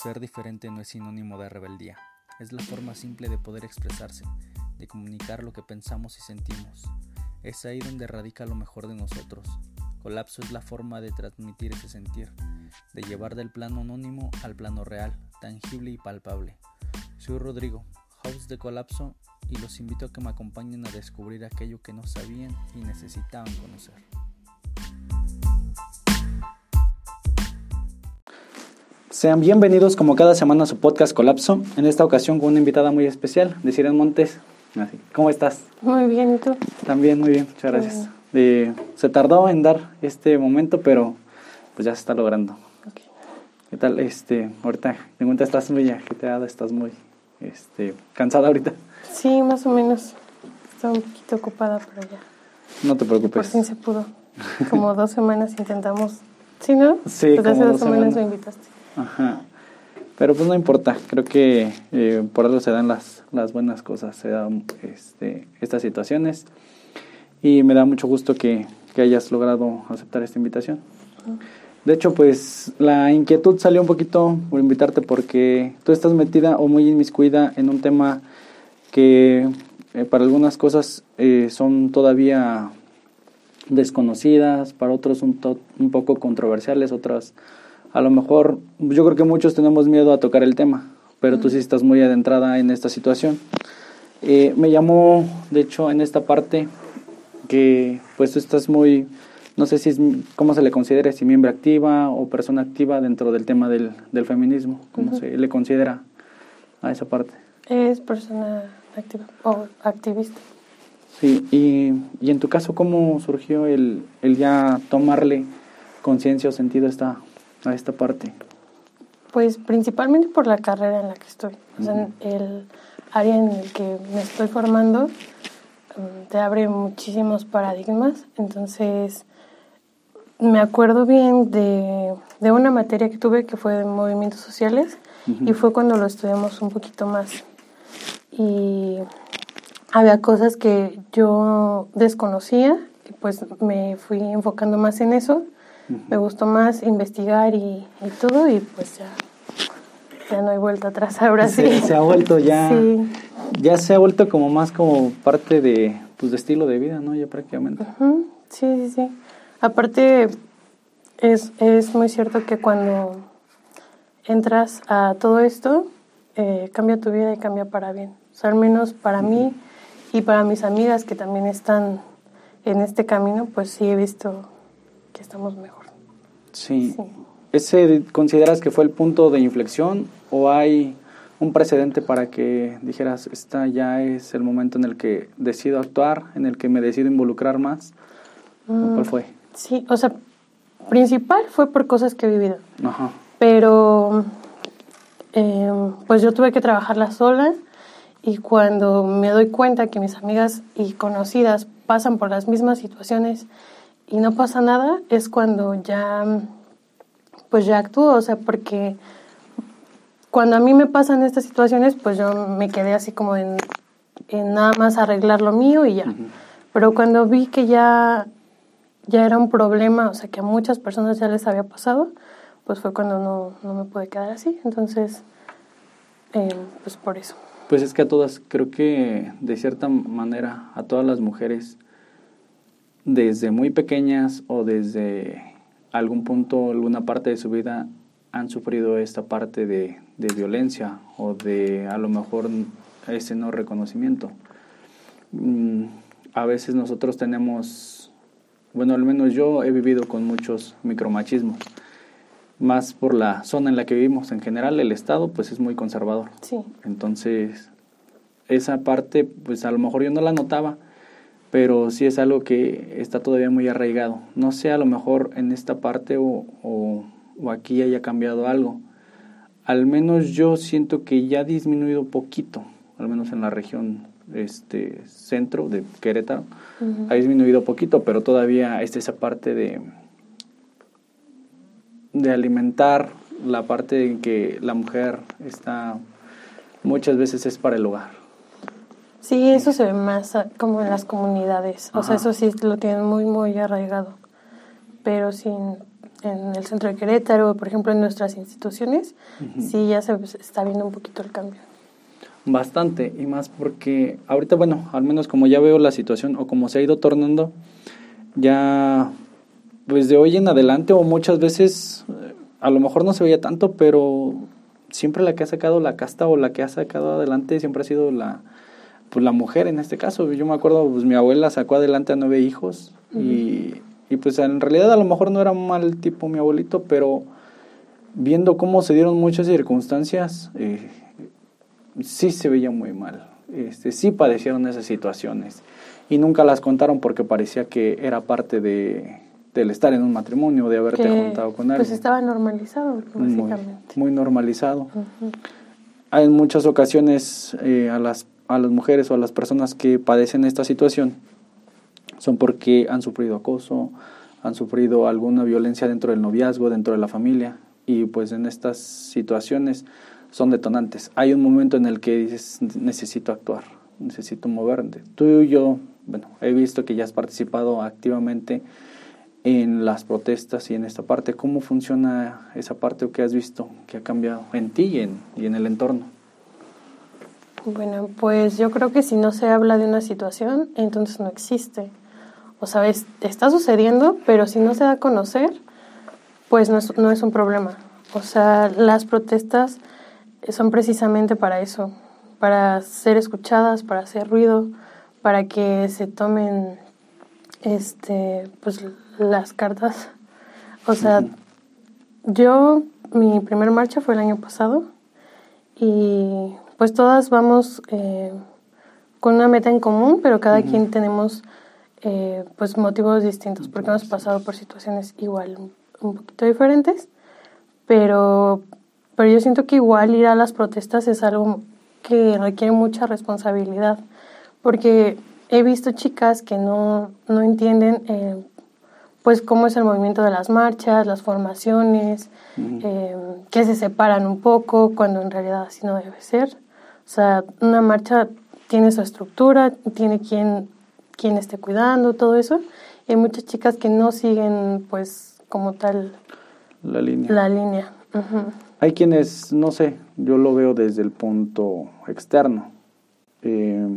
Ser diferente no es sinónimo de rebeldía, es la forma simple de poder expresarse, de comunicar lo que pensamos y sentimos. Es ahí donde radica lo mejor de nosotros. Colapso es la forma de transmitir ese sentir, de llevar del plano anónimo al plano real, tangible y palpable. Soy Rodrigo, host de Colapso, y los invito a que me acompañen a descubrir aquello que no sabían y necesitaban conocer. Sean bienvenidos como cada semana a su podcast Colapso, en esta ocasión con una invitada muy especial, de Montes. ¿Cómo estás? Muy bien, ¿y tú? También muy bien, muchas gracias. Eh, se tardó en dar este momento, pero pues ya se está logrando. ¿Qué tal? Este, ahorita, te cuenta, estás muy agitada, estás muy este, cansada ahorita. Sí, más o menos. Estaba un poquito ocupada, pero ya. No te preocupes. Por fin se pudo. Como dos semanas intentamos. ¿Sí, no? Sí, pues hace dos, semanas me invitaste. Ajá. Pero pues no importa, creo que eh, por eso se dan las, las buenas cosas, se dan este, estas situaciones y me da mucho gusto que, que hayas logrado aceptar esta invitación. De hecho, pues la inquietud salió un poquito por invitarte porque tú estás metida o muy inmiscuida en un tema que eh, para algunas cosas eh, son todavía desconocidas, para otros un, un poco controversiales, otras a lo mejor yo creo que muchos tenemos miedo a tocar el tema, pero tú sí estás muy adentrada en esta situación. Eh, me llamó, de hecho, en esta parte que pues tú estás muy, no sé si es, cómo se le considera, si miembro activa o persona activa dentro del tema del, del feminismo, cómo se le considera a esa parte. Es persona activa o activista. Sí, y, y en tu caso, ¿cómo surgió el, el ya tomarle conciencia o sentido a esta, a esta parte? Pues principalmente por la carrera en la que estoy. O sea, el área en el que me estoy formando mm, te abre muchísimos paradigmas. Entonces, me acuerdo bien de, de, una materia que tuve que fue de movimientos sociales y fue cuando lo estudiamos un poquito más. Y había cosas que yo desconocía y pues me fui enfocando más en eso me gustó más investigar y, todo y pues ya, ya no hay vuelta atrás ahora sí. Se ha vuelto ya, ya se ha vuelto como más como parte de, pues, de estilo de vida, ¿no? Ya prácticamente. Sí, sí, sí. Aparte, es, es muy cierto que cuando entras a todo esto, eh, cambia tu vida y cambia para bien. O sea, al menos para mí y para mis amigas que también están en este camino, pues sí he visto estamos mejor. Sí. ¿Ese consideras que fue el punto de inflexión o hay un precedente para que dijeras, esta ya es el momento en el que decido actuar, en el que me decido involucrar más? ¿Cuál mm, fue? Sí, o sea, principal fue por cosas que he vivido. Ajá. Pero, em, pues yo tuve que trabajarla sola y cuando me doy cuenta que mis amigas y conocidas pasan por las mismas situaciones y no pasa nada, es cuando ya, pues ya actúo, o sea, porque cuando a mí me pasan estas situaciones, pues yo me quedé así como en, nada más arreglar lo mío y ya. Pero cuando vi que ya, ya era un problema, o sea, que a muchas personas ya les había pasado, pues fue cuando no, no me pude quedar así. Entonces, eh, pues por eso. Pues es que a todas, creo que de cierta manera, a todas las mujeres, desde muy pequeñas o desde algún punto, alguna parte de su vida, han sufrido esta parte de, violencia o de a lo mejor ese no reconocimiento. Mm, a veces nosotros tenemos, bueno, al menos yo he vivido con muchos micromachismos, más por la zona en la que vivimos. En general, el Estado pues es muy conservador. Sí. Entonces, esa parte, pues a lo mejor yo no la notaba, pero sí es algo que está todavía muy arraigado. No sé, a lo mejor en esta parte o, o, aquí haya cambiado algo. Al menos yo siento que ya ha disminuido poquito, al menos en la región este centro de Querétaro, ha disminuido poquito, pero todavía está esa parte de, de alimentar la parte en que la mujer está muchas veces es para el hogar. Sí, eso se ve más como en las comunidades. O sea, eso sí lo tienen muy, muy arraigado. Pero sin, en el centro de Querétaro, por ejemplo, en nuestras instituciones, sí ya se está viendo un poquito el cambio. Bastante, y más porque ahorita, bueno, al menos como ya veo la situación o como se ha ido tornando, ya pues de hoy en adelante o muchas veces, eh, a lo mejor no se veía tanto, pero siempre la que ha sacado la casta o la que ha sacado adelante siempre ha sido la, pues la mujer en este caso. Yo me acuerdo, pues mi abuela sacó adelante a nueve hijos y, y, pues en realidad a lo mejor no era un mal tipo mi abuelito, pero viendo cómo se dieron muchas circunstancias, eh, sí se veía muy mal. Este, sí padecieron esas situaciones y nunca las contaron porque parecía que era parte de, del estar en un matrimonio, de haberte juntado con alguien. Pues estaba normalizado, básicamente. Muy, normalizado. Hay en muchas ocasiones eh, a, las, a las mujeres o a las personas que padecen esta situación son porque han sufrido acoso, han sufrido alguna violencia dentro del noviazgo, dentro de la familia y pues en estas situaciones son detonantes. Hay un momento en el que dices, necesito actuar, necesito moverte. Tú y yo, bueno, he visto que ya has participado activamente en las protestas y en esta parte. ¿Cómo funciona esa parte o qué has visto que ha cambiado en ti y en, y en el entorno? Bueno, pues yo creo que si no se habla de una situación, entonces no existe. O sea, está sucediendo, pero si no se da a conocer, pues no es, no es un problema. O sea, las protestas son precisamente para eso, para ser escuchadas, para hacer ruido, para que se tomen este pues las cartas. O sea, yo mi primer marcha fue el año pasado y pues todas vamos eh, con una meta en común, pero cada quien tenemos eh, pues motivos distintos porque hemos pasado por situaciones igual un poquito diferentes, pero pero yo siento que igual ir a las protestas es algo que requiere mucha responsabilidad, porque he visto chicas que no, no entienden eh, pues cómo es el movimiento de las marchas, las formaciones, eh, que se separan un poco cuando en realidad así no debe ser. O sea, una marcha tiene su estructura, tiene quien, quien esté cuidando, todo eso. Y hay muchas chicas que no siguen pues como tal la línea. La línea. Hay quienes, no sé, yo lo veo desde el punto externo. Eh,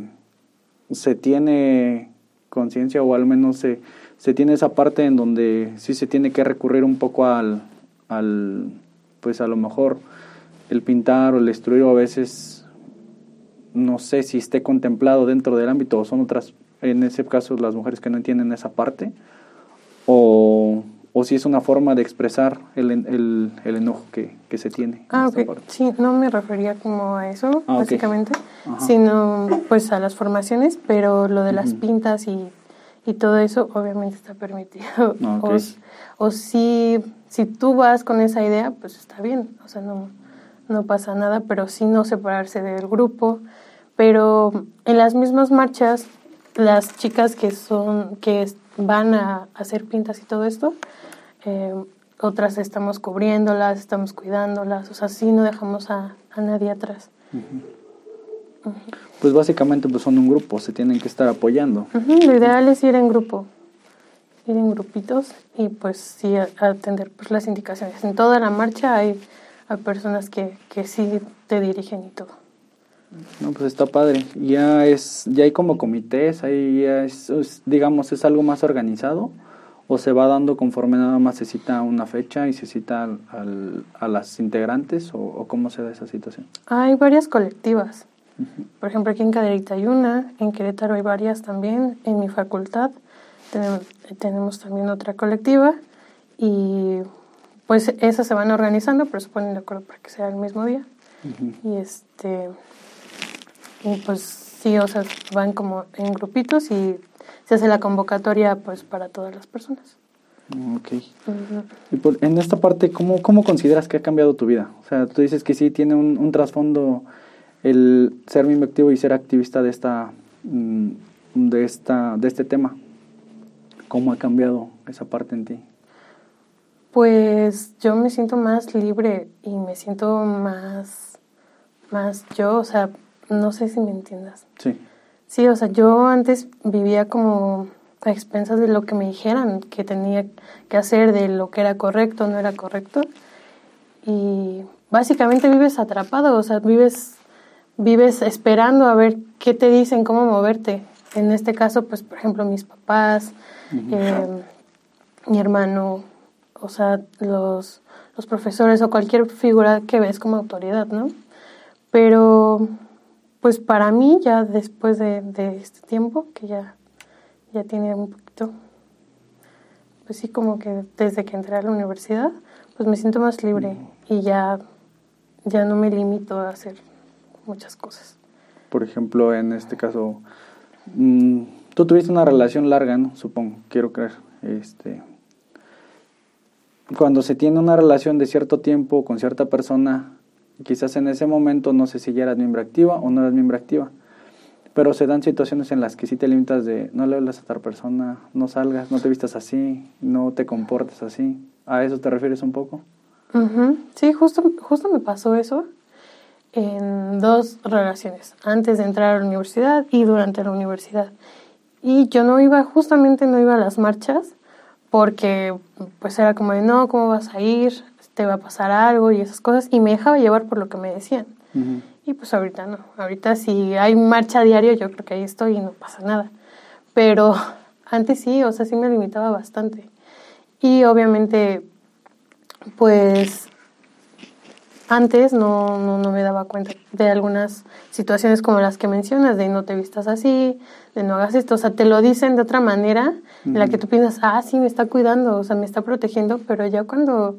se tiene conciencia o al menos se, se tiene esa parte en donde sí se tiene que recurrir un poco al, al pues a lo mejor el pintar o el destruir o a veces no sé si esté contemplado dentro del ámbito o son otras, en ese caso las mujeres que no entienden esa parte o o si es una forma de expresar el, el, el enojo que, que, se tiene. Ah, ok. Sí, no me refería como a eso, ah, básicamente, sino pues a las formaciones, pero lo de las pintas y, y, todo eso obviamente está permitido. Ah, o, o, si, si tú vas con esa idea, pues está bien, o sea, no, no pasa nada, pero sí no separarse del grupo. Pero en las mismas marchas, las chicas que son, que van a hacer pintas y todo esto, eh, otras estamos cubriéndolas, estamos cuidándolas, o sea, sí no dejamos a, nadie atrás. Pues básicamente pues son un grupo, se tienen que estar apoyando. Lo ideal es ir en grupo, ir en grupitos y pues sí atender pues, las indicaciones. En toda la marcha hay, hay personas que, que sí te dirigen y todo. No, pues está padre. Ya es, ya hay como comités, ahí ya es, digamos, es algo más organizado o se va dando conforme nada más se cita una fecha y se cita al, a las integrantes o, cómo se da esa situación? Hay varias colectivas. Por ejemplo, aquí en Caderita hay una, en Querétaro hay varias también, en mi facultad tenemos, tenemos también otra colectiva y pues esas se van organizando, pero se ponen de acuerdo para que sea el mismo día. Y este y pues sí, o sea, van como en grupitos y se hace la convocatoria pues para todas las personas. Ok. Y en esta parte, ¿cómo, ¿cómo consideras que ha cambiado tu vida? O sea, tú dices que sí tiene un, un trasfondo el ser miembro activo y ser activista de esta, mm, de esta, de este tema. ¿Cómo ha cambiado esa parte en ti? Pues yo me siento más libre y me siento más, más yo, o sea, no sé si me entiendas. Sí. Sí, o sea, yo antes vivía como a expensas de lo que me dijeran que tenía que hacer, de lo que era correcto, no era correcto. Y básicamente vives atrapado, o sea, vives, vives esperando a ver qué te dicen, cómo moverte. En este caso, pues, por ejemplo, mis papás, eh, mi hermano, o sea, los, los profesores o cualquier figura que ves como autoridad, ¿no? Pero, pues para mí, ya después de, de este tiempo, que ya, ya tiene un poquito, pues sí, como que desde que entré a la universidad, pues me siento más libre y ya, ya no me limito a hacer muchas cosas. Por ejemplo, en este caso, mm, tú tuviste una relación larga, ¿no? Supongo, quiero creer. Este, cuando se tiene una relación de cierto tiempo con cierta persona, quizás en ese momento no sé si ya eras miembro activa o no eras miembro activa, pero se dan situaciones en las que sí te limitas de no le hablas a otra persona, no salgas, no te vistas así, no te comportes así. ¿A eso te refieres un poco? Sí, justo, justo me pasó eso en dos relaciones, antes de entrar a la universidad y durante la universidad. Y yo no iba, justamente no iba a las marchas porque pues era como de, no, ¿cómo vas a ir? Te va a pasar algo y esas cosas. Y me dejaba llevar por lo que me decían. Y pues ahorita no. Ahorita si hay marcha diario, yo creo que ahí estoy y no pasa nada. Pero antes sí, o sea, sí me limitaba bastante. Y obviamente, pues antes no, no, no, me daba cuenta de algunas situaciones como las que mencionas, de no te vistas así, de no hagas esto, o sea, te lo dicen de otra manera en la que tú piensas, ah, sí, me está cuidando, o sea, me está protegiendo, pero ya cuando,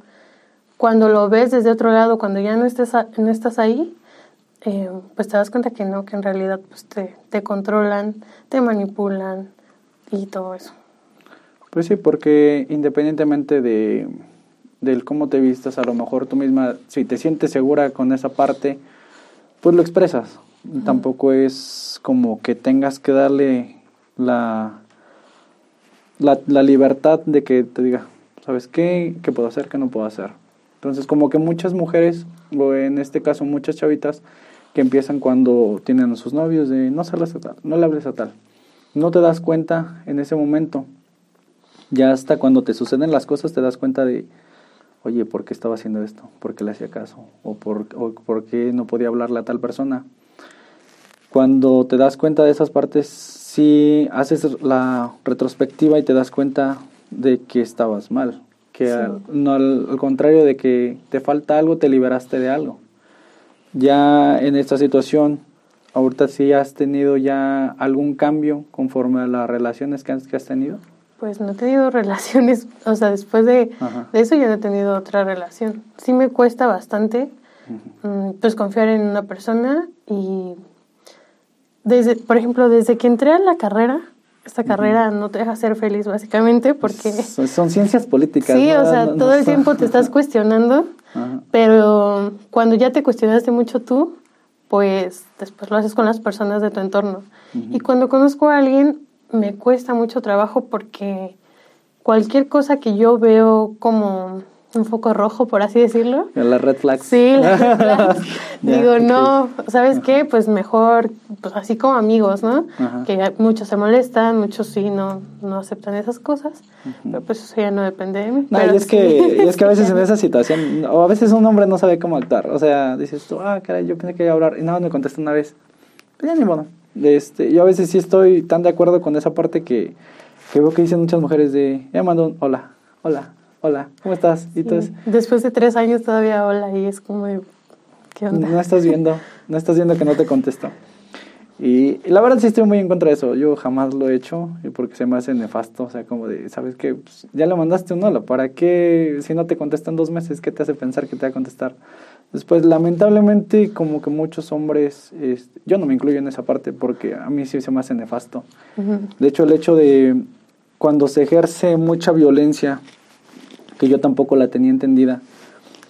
cuando lo ves desde otro lado, cuando ya no, estés no estás ahí, eh, pues te das cuenta que no, que en realidad pues te, te controlan, te manipulan y todo eso. Pues sí, porque independientemente de del cómo te vistas, a lo mejor tú misma, si te sientes segura con esa parte, pues lo expresas. Tampoco es como que tengas que darle la, la, libertad de que te diga, ¿sabes qué? ¿Qué puedo hacer? ¿Qué no puedo hacer? Entonces, como que muchas mujeres, o en este caso muchas chavitas, que empiezan cuando tienen a sus novios de no salgas a tal, no le hables a tal. No te das cuenta en ese momento. Ya hasta cuando te suceden las cosas te das cuenta de, oye, ¿por qué estaba haciendo esto? ¿Por qué le hacía caso? ¿O por, por qué no podía hablarle a tal persona? Cuando te das cuenta de esas partes, sí haces la retrospectiva y te das cuenta de que estabas mal. Que al, no, al, contrario de que te falta algo, te liberaste de algo. Ya en esta situación, ahorita sí has tenido ya algún cambio conforme a las relaciones que has, que has tenido. Pues no he tenido relaciones, o sea, después de, eso ya no he tenido otra relación. Sí me cuesta bastante, mm, pues confiar en una persona y desde, por ejemplo, desde que entré a la carrera, esta carrera no te deja ser feliz básicamente porque... Son, ciencias políticas. Sí, o sea, todo el tiempo te estás cuestionando, pero cuando ya te cuestionaste mucho tú, pues después lo haces con las personas de tu entorno. Y cuando conozco a alguien, me cuesta mucho trabajo porque cualquier cosa que yo veo como un foco rojo, por así decirlo. La red flag. Sí, la red flag. Digo, no, ¿sabes qué? Pues mejor, pues así como amigos, ¿no? Que muchos se molestan, muchos sí no, no aceptan esas cosas, pero pues eso ya no depende de mí. No, y es, que, es que a veces en esa situación, o a veces un hombre no sabe cómo actuar, o sea, dices tú, ah, caray, yo pensé que iba a hablar, y nada, me contesta una vez, pues ya ni modo, este, yo a veces sí estoy tan de acuerdo con esa parte que, que veo que dicen muchas mujeres de, ya mando un hola, hola, hola, ¿cómo estás? Y entonces, Después de tres años todavía hola y es como, ¿qué onda? No estás viendo, no estás viendo que no te contesto. Y, la verdad sí estoy muy en contra de eso. Yo jamás lo he hecho porque se me hace nefasto. O sea, como de, ¿sabes qué? Pues, ya le mandaste un hola. ¿Para qué? Si no te contestan dos meses, ¿qué te hace pensar que te va a contestar? Después, lamentablemente, como que muchos hombres, este, yo no me incluyo en esa parte porque a mí sí se me hace nefasto. De hecho, el hecho de cuando se ejerce mucha violencia, que yo tampoco la tenía entendida,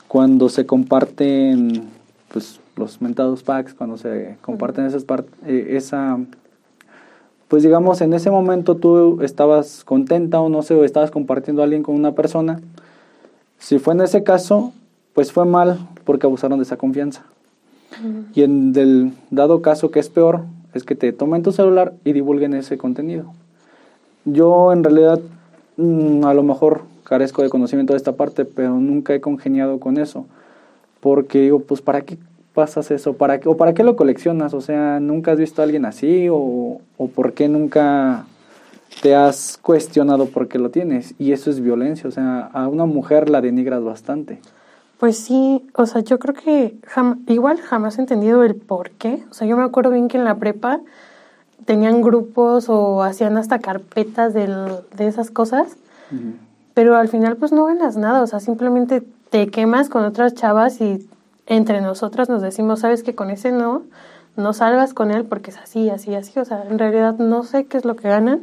cuando se comparten pues, los mentados packs, cuando se comparten esas eh, esa, pues digamos, en ese momento tú estabas contenta o no sé, o estabas compartiendo a alguien con una persona, si fue en ese caso, pues fue mal porque abusaron de esa confianza. Y en el dado caso que es peor, es que te tomen tu celular y divulguen ese contenido. yo en realidad mm, a lo mejor carezco de conocimiento de esta parte, pero nunca he congeniado con eso. Porque digo, pues ¿para qué pasas eso? ¿Para qué, ¿O para qué lo coleccionas? O sea, ¿nunca has visto a alguien así? ¿O, o por qué nunca te has cuestionado por qué lo tienes? Y eso es violencia. O sea, a una mujer la denigras bastante. Pues sí, o sea, yo creo que igual jamás he entendido el por qué. O sea, yo me acuerdo bien que en la prepa tenían grupos o hacían hasta carpetas de esas cosas, pero al final pues no ganas nada, o sea, simplemente te quemas con otras chavas y entre nosotras nos decimos, sabes que con ese no, no salgas con él porque es así, así, así, o sea, en realidad no sé qué es lo que ganan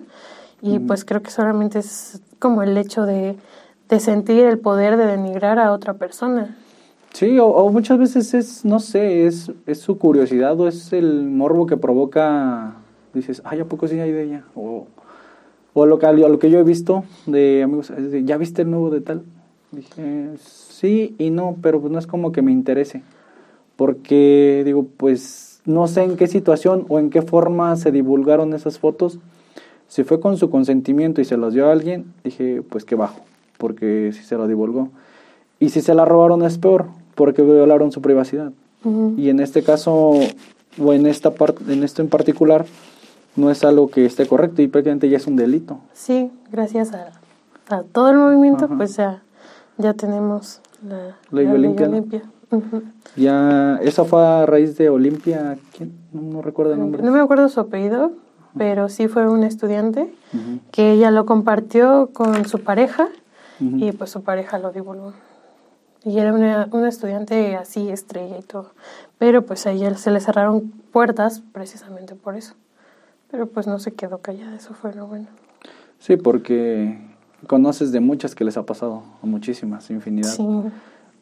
y pues creo que solamente es como el hecho de, de sentir el poder de denigrar a otra persona. Sí, o, muchas veces es, no sé, es, es su curiosidad o es el morbo que provoca dices, ay, ¿a poco sí hay de ella? O, o lo, que, lo que yo he visto de amigos, ¿ya viste el nuevo de tal? Dije, sí y no, pero pues no es como que me interese. Porque digo, pues no sé en qué situación o en qué forma se divulgaron esas fotos. Si fue con su consentimiento y se las dio a alguien, dije, pues que bajo, porque si se lo divulgó. Y si se la robaron es peor, porque violaron su privacidad. Y en este caso, o en esta parte, en esto en particular, no es algo que esté correcto y prácticamente ya es un delito. Sí, gracias a, a todo el movimiento, pues ya, ya tenemos la ley Olimpia. Ya, esa fue a raíz de Olimpia, ¿quién? No, recuerdo el nombre. No me acuerdo su apellido, pero sí fue un estudiante que ella lo compartió con su pareja y pues su pareja lo divulgó. Y era una, una, estudiante así, estrella y todo. Pero pues a ella se le cerraron puertas precisamente por eso. Pero pues no se quedó callada, eso fue lo bueno. Sí, porque conoces de muchas que les ha pasado, a muchísimas, infinidad. Sí.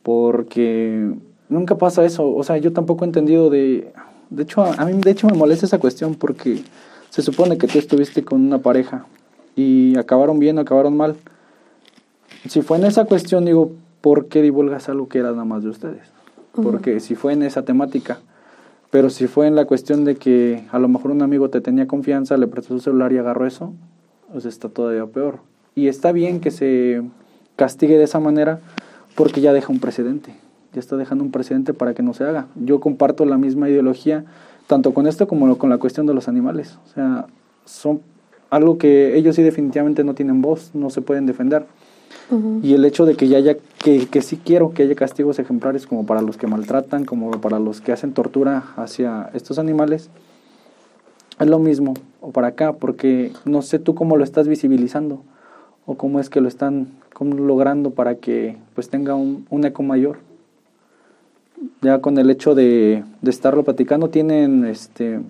Porque nunca pasa eso, o sea, yo tampoco he entendido de... De hecho, a mí de hecho me molesta esa cuestión porque se supone que tú estuviste con una pareja y acabaron bien o acabaron mal. Si fue en esa cuestión, digo, ¿por qué divulgas algo que era nada más de ustedes? Porque si fue en esa temática, pero si fue en la cuestión de que a lo mejor un amigo te tenía confianza, le prestó su celular y agarró eso, pues está todavía peor. Y está bien que se castigue de esa manera porque ya deja un precedente. Ya está dejando un precedente para que no se haga. Yo comparto la misma ideología tanto con esto como con la cuestión de los animales. O sea, son algo que ellos sí definitivamente no tienen voz, no se pueden defender. Y el hecho de que ya haya, que, que sí quiero que haya castigos ejemplares como para los que maltratan, como para los que hacen tortura hacia estos animales, es lo mismo, o para acá, porque no sé tú cómo lo estás visibilizando, o cómo es que lo están logrando para que pues tenga un, eco mayor. Ya con el hecho de, de estarlo platicando, tienen, este,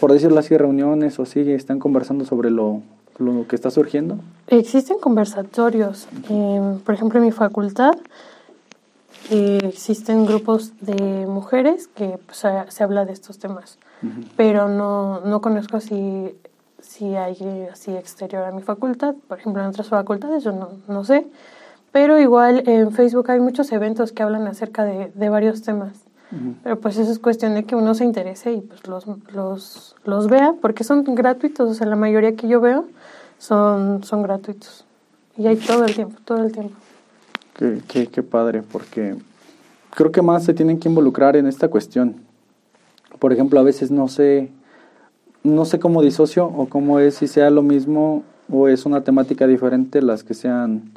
por decirlo así, reuniones o sí, están conversando sobre lo, lo que está surgiendo? Existen conversatorios. por ejemplo, en mi facultad eh, existen grupos de mujeres que pues, se, habla de estos temas, pero no, no conozco si, si hay así exterior a mi facultad. Por ejemplo, en otras facultades yo no, no sé. Pero igual en Facebook hay muchos eventos que hablan acerca de, de varios temas. Pero pues eso es cuestión de que uno se interese y pues los, los, los vea, porque son gratuitos, o sea, la mayoría que yo veo son, son gratuitos. Y hay todo el tiempo, todo el tiempo. Qué, qué, qué padre, porque creo que más se tienen que involucrar en esta cuestión. Por ejemplo, a veces no sé, no sé cómo disocio o cómo es si sea lo mismo o es una temática diferente las que sean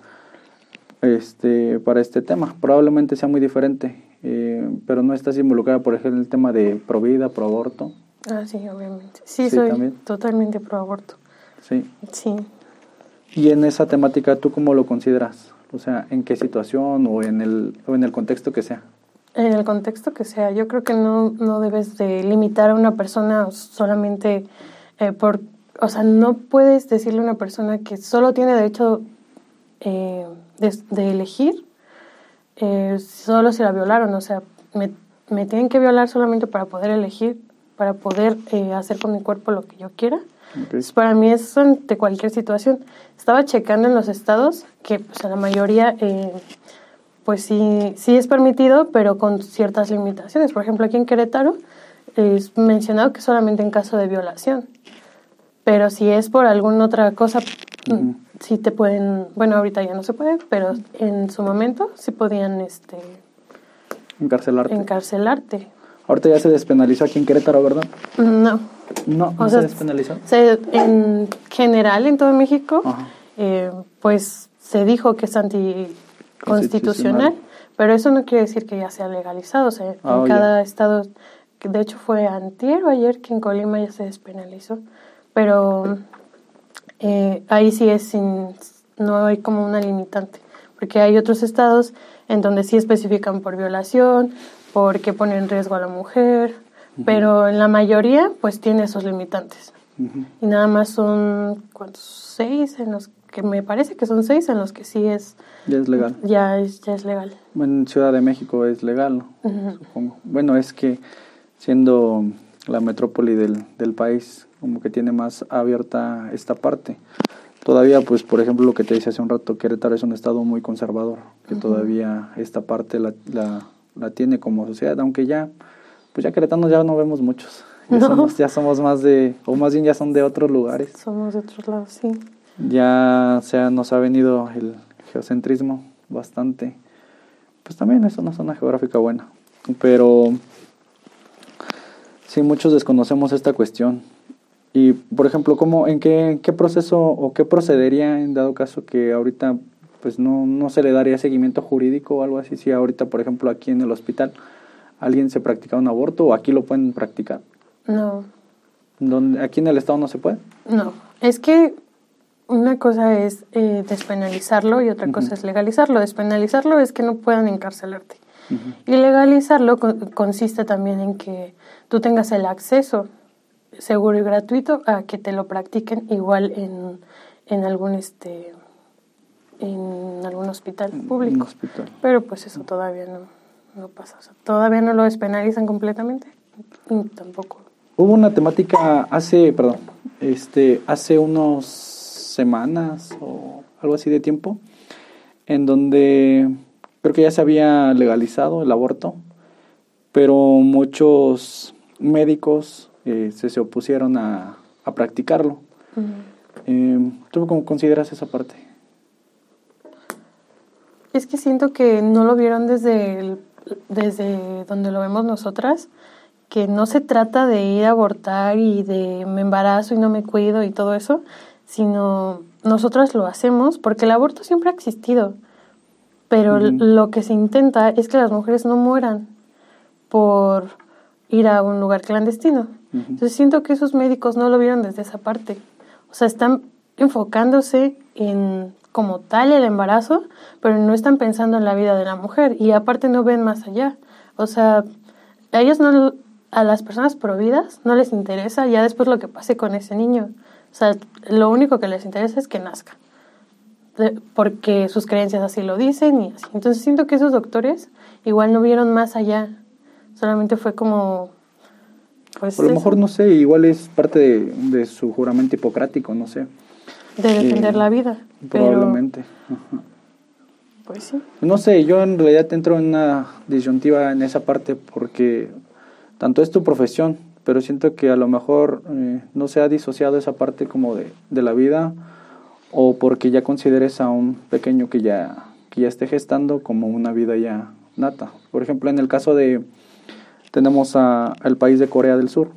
este para este tema. Probablemente sea muy diferente, eh, pero no estás involucrada, por ejemplo, en el tema de pro vida, pro aborto. Ah, sí, obviamente. Sí, soy totalmente pro aborto. Sí. Sí. Y en esa temática, ¿tú cómo lo consideras? O sea, ¿en qué situación o en el, o en el contexto que sea? En el contexto que sea. Yo creo que no, no debes de limitar a una persona solamente eh, por... O sea, no puedes decirle a una persona que solo tiene derecho eh, de, elegir eh, solo si la violaron. O sea, me, me, tienen que violar solamente para poder elegir, para poder hacer con mi cuerpo lo que yo quiera. Para mí es ante cualquier situación. Estaba checando en los estados que pues, a la mayoría, eh, pues sí, sí es permitido, pero con ciertas limitaciones. Por ejemplo, aquí en Querétaro es mencionado que solamente en caso de violación. Pero si es por alguna otra cosa, sí te pueden, bueno, ahorita ya no se puede, pero en su momento sí podían este encarcelarte. Encarcelarte. Ahorita ya se despenalizó aquí en Querétaro, ¿verdad? No. No, no se despenalizó. en general en todo México, eh, pues se dijo que es anticonstitucional, pero eso no quiere decir que ya sea legalizado. O sea, en ah, cada estado, de hecho fue antier o ayer que en Colima ya se despenalizó, pero eh, ahí sí es sin, no hay como una limitante, porque hay otros estados en donde sí especifican por violación, porque pone en riesgo a la mujer, pero en la mayoría pues tiene esos limitantes. Y nada más son, ¿cuántos? Seis en los que me parece que son seis en los que sí es... Ya es legal. Ya es, ya es legal. Bueno, en Ciudad de México es legal, supongo. Bueno, es que siendo la metrópoli del, del país, como que tiene más abierta esta parte. Todavía, pues, por ejemplo, lo que te decía hace un rato, Querétaro es un estado muy conservador, que todavía esta parte la, la, la, tiene como sociedad, aunque ya, pues ya queretanos ya no vemos muchos. Ya, somos, ya somos más de, o más bien ya son de otros lugares. Somos de otros lados, sí. Ya sea, nos ha venido el geocentrismo bastante. Pues también es una zona geográfica buena. Pero sí, muchos desconocemos esta cuestión. Y, por ejemplo, ¿cómo, ¿en qué, qué proceso o qué procedería en dado caso que ahorita pues no, no se le daría seguimiento jurídico o algo así? Si ahorita, por ejemplo, aquí en el hospital alguien se practica un aborto o aquí lo pueden practicar. No. ¿Dónde, ¿Aquí en el Estado no se puede? No. Es que una cosa es eh, despenalizarlo y otra cosa es legalizarlo. Despenalizarlo es que no puedan encarcelarte. Y legalizarlo consiste también en que tú tengas el acceso seguro y gratuito a que te lo practiquen igual en, en algún este en algún hospital público. Hospital. Pero pues eso todavía no, no pasa. todavía no lo despenalizan completamente y tampoco. Hubo una temática hace, perdón, este, hace unos semanas o algo así de tiempo, en donde creo que ya se había legalizado el aborto, pero muchos médicos eh, se, se, opusieron a, a practicarlo. Em, ¿Tú cómo consideras esa parte? Es que siento que no lo vieron desde, desde donde lo vemos nosotras, que no se trata de ir a abortar y de me embarazo y no me cuido y todo eso, sino nosotras lo hacemos porque el aborto siempre ha existido, pero lo que se intenta es que las mujeres no mueran por ir a un lugar clandestino. Entonces siento que esos médicos no lo vieron desde esa parte. O sea, están enfocándose en como tal el embarazo, pero no están pensando en la vida de la mujer y aparte no ven más allá. O sea, a ellos no a las personas prohibidas no les interesa ya después lo que pase con ese niño. O sea, lo único que les interesa es que nazca. porque sus creencias así lo dicen y así. Entonces siento que esos doctores igual no vieron más allá Solamente fue como... Pues a lo mejor, no sé, igual es parte de, su juramento hipocrático, no sé. De defender la vida. Probablemente. Pues sí. No sé, yo en realidad entro en una disyuntiva en esa parte porque tanto es tu profesión, pero siento que a lo mejor eh, no se ha disociado esa parte como de, de, la vida o porque ya consideres a un pequeño que ya, que ya esté gestando como una vida ya nata. Por ejemplo, en el caso de, tenemos a, al país de Corea del Sur.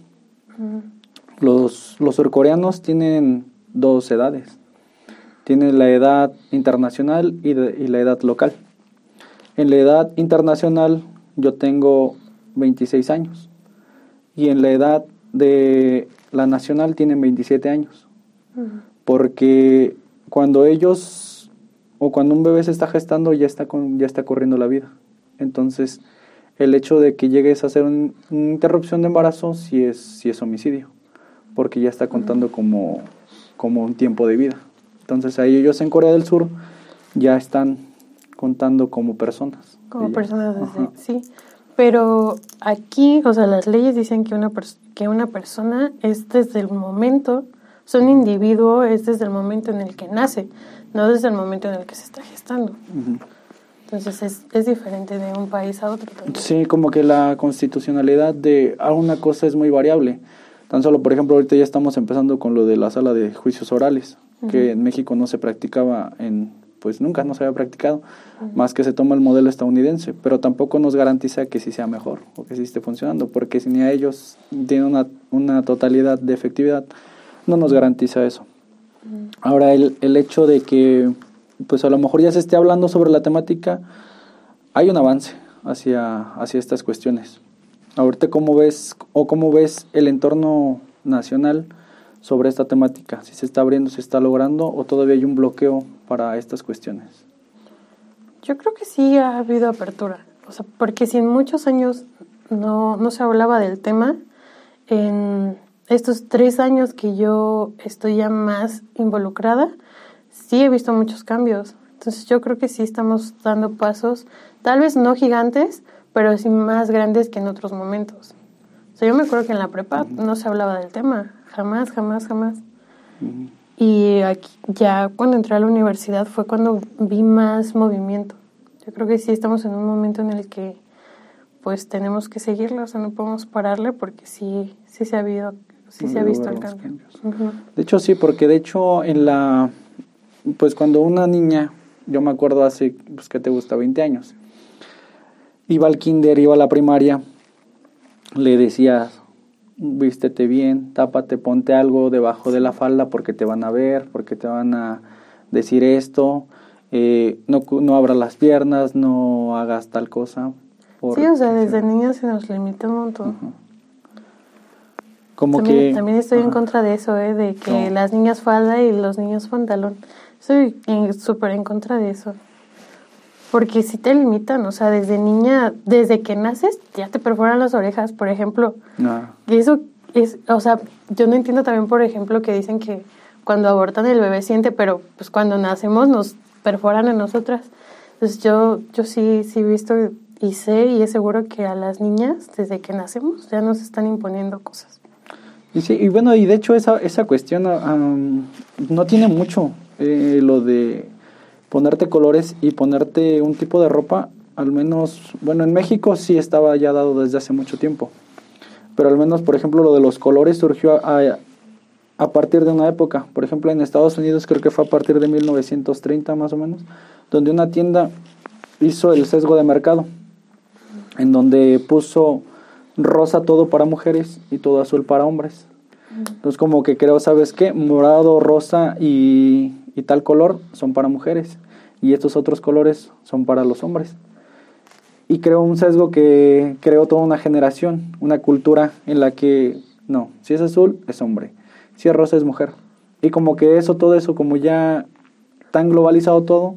los, los surcoreanos tienen dos edades. Tienen la edad internacional y, y la edad local. En la edad internacional yo tengo 26 años y en la edad de la nacional tienen 27 años. Porque cuando ellos o cuando un bebé se está gestando ya está, con, ya está corriendo la vida. Entonces, el hecho de que llegues a hacer una interrupción de embarazo si es, si es homicidio, porque ya está contando como, como un tiempo de vida. Entonces ahí ellos en Corea del Sur ya están contando como personas. Como personas, sí. Pero aquí, o sea, las leyes dicen que una, que una persona es desde el momento, o sea, un individuo es desde el momento en el que nace, no desde el momento en el que se está gestando. Entonces es, es, diferente de un país a otro. Sí, como que la constitucionalidad de a una cosa es muy variable. Tan solo, por ejemplo, ahorita ya estamos empezando con lo de la sala de juicios orales, que en México no se practicaba en, pues nunca no se había practicado, más que se toma el modelo estadounidense, pero tampoco nos garantiza que sí sea mejor o que sí esté funcionando, porque si ni a ellos tienen una, una totalidad de efectividad, no nos garantiza eso. Ahora, el, el hecho de que, pues a lo mejor ya se esté hablando sobre la temática, hay un avance hacia, hacia estas cuestiones. Ahorita, ¿cómo ves o cómo ves el entorno nacional sobre esta temática? Si se está abriendo, se está logrando o todavía hay un bloqueo para estas cuestiones. Yo creo que sí ha habido apertura, o sea, porque si en muchos años no, no se hablaba del tema, en estos tres años que yo estoy ya más involucrada, sí he visto muchos cambios. Entonces yo creo que sí estamos dando pasos, tal vez no gigantes, pero sí más grandes que en otros momentos. O sea, yo me acuerdo que en la prepa no se hablaba del tema, jamás, jamás, jamás. Y aquí, ya cuando entré a la universidad fue cuando vi más movimiento. Yo creo que sí estamos en un momento en el que pues tenemos que seguirlo, o sea, no podemos pararle porque sí, sí se ha habido, sí se ha visto el cambio. De hecho sí, porque de hecho en la, pues cuando una niña, yo me acuerdo hace, pues que te gusta, 20 años, iba al kinder, iba a la primaria, le decías, vístete bien, tápate, ponte algo debajo de la falda porque te van a ver, porque te van a decir esto, eh, no, no abras las piernas, no hagas tal cosa. Sí, o sea, desde niños se nos limita un montón. Como también, que... También estoy en contra de eso, ¿eh? de que las niñas falda y los niños pantalón. Estoy súper en contra de eso. Porque si te limitan, o sea, desde niña, desde que naces, ya te perforan las orejas, por ejemplo. Ah. Y eso es, o sea, yo no entiendo también, por ejemplo, que dicen que cuando abortan el bebé siente, pero pues cuando nacemos nos perforan a nosotras. Entonces yo, yo sí, sí he visto y sé y es seguro que a las niñas, desde que nacemos, ya nos están imponiendo cosas. Y sí, y bueno, y de hecho esa, esa cuestión no tiene mucho eh, lo de ponerte colores y ponerte un tipo de ropa, al menos, bueno, en México sí estaba ya dado desde hace mucho tiempo, pero al menos, por ejemplo, lo de los colores surgió a, a partir de una época, por ejemplo, en Estados Unidos creo que fue a partir de 1930 más o menos, donde una tienda hizo el sesgo de mercado, en donde puso rosa todo para mujeres y todo azul para hombres. Entonces como que creo, ¿sabes qué? Morado, rosa y y tal color son para mujeres y estos otros colores son para los hombres. Y creo un sesgo que creó toda una generación, una cultura en la que no, si es azul es hombre, si es rosa es mujer. Y como que eso, todo eso, como ya tan globalizado todo,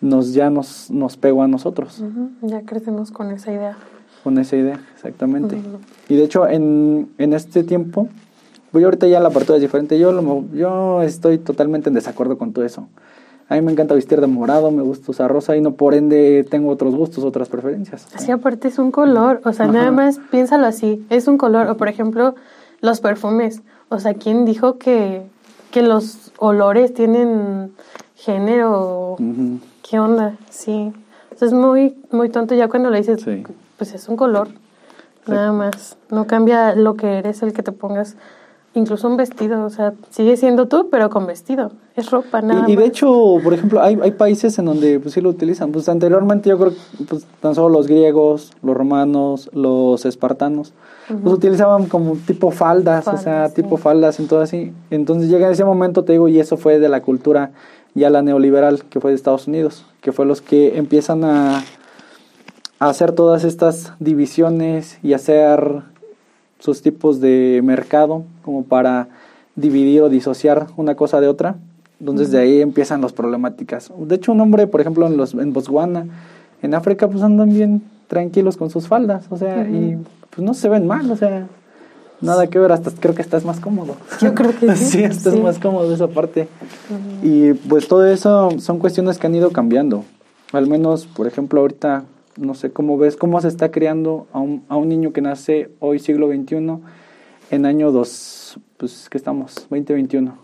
nos ya nos, nos pegó a nosotros. Ya crecemos con esa idea. Con esa idea, exactamente. Y de hecho, en, en este tiempo, pues ahorita ya la apertura es diferente. Yo, yo estoy totalmente en desacuerdo con todo eso. A mí me encanta vestir de morado, me gusta usar rosa y no por ende tengo otros gustos, otras preferencias. Así aparte es un color, o sea, nada más piénsalo así, es un color. O por ejemplo, los perfumes. O sea, ¿quién dijo que, que los olores tienen género? ¿Qué onda? Sí. es muy, muy tonto ya cuando le dices, pues es un color, nada más. No cambia lo que eres, el que te pongas incluso un vestido, o sea, sigue siendo tú, pero con vestido, es ropa, nada y, y de hecho, por ejemplo, hay, hay países en donde pues sí lo utilizan, pues anteriormente yo creo que pues, tan solo los griegos, los romanos, los espartanos, pues utilizaban como tipo faldas, o sea, tipo faldas, todo así, entonces llega ese momento, te digo, y eso fue de la cultura ya la neoliberal, que fue de Estados Unidos, que fue los que empiezan a, a hacer todas estas divisiones y hacer sus tipos de mercado como para dividir o disociar una cosa de otra. Entonces de ahí empiezan las problemáticas. De hecho, un hombre, por ejemplo, en, los, en Botswana, en África, pues andan bien tranquilos con sus faldas, o sea, y pues no se ven mal, o sea, nada que ver, hasta creo que estás más cómodo. Yo creo que sí. sí, estás más cómodo esa parte. Y pues todo eso son cuestiones que han ido cambiando. Al menos, por ejemplo, ahorita no sé cómo ves, cómo se está creando a un, a un niño que nace hoy siglo XXI en año 2, pues que estamos, 2021.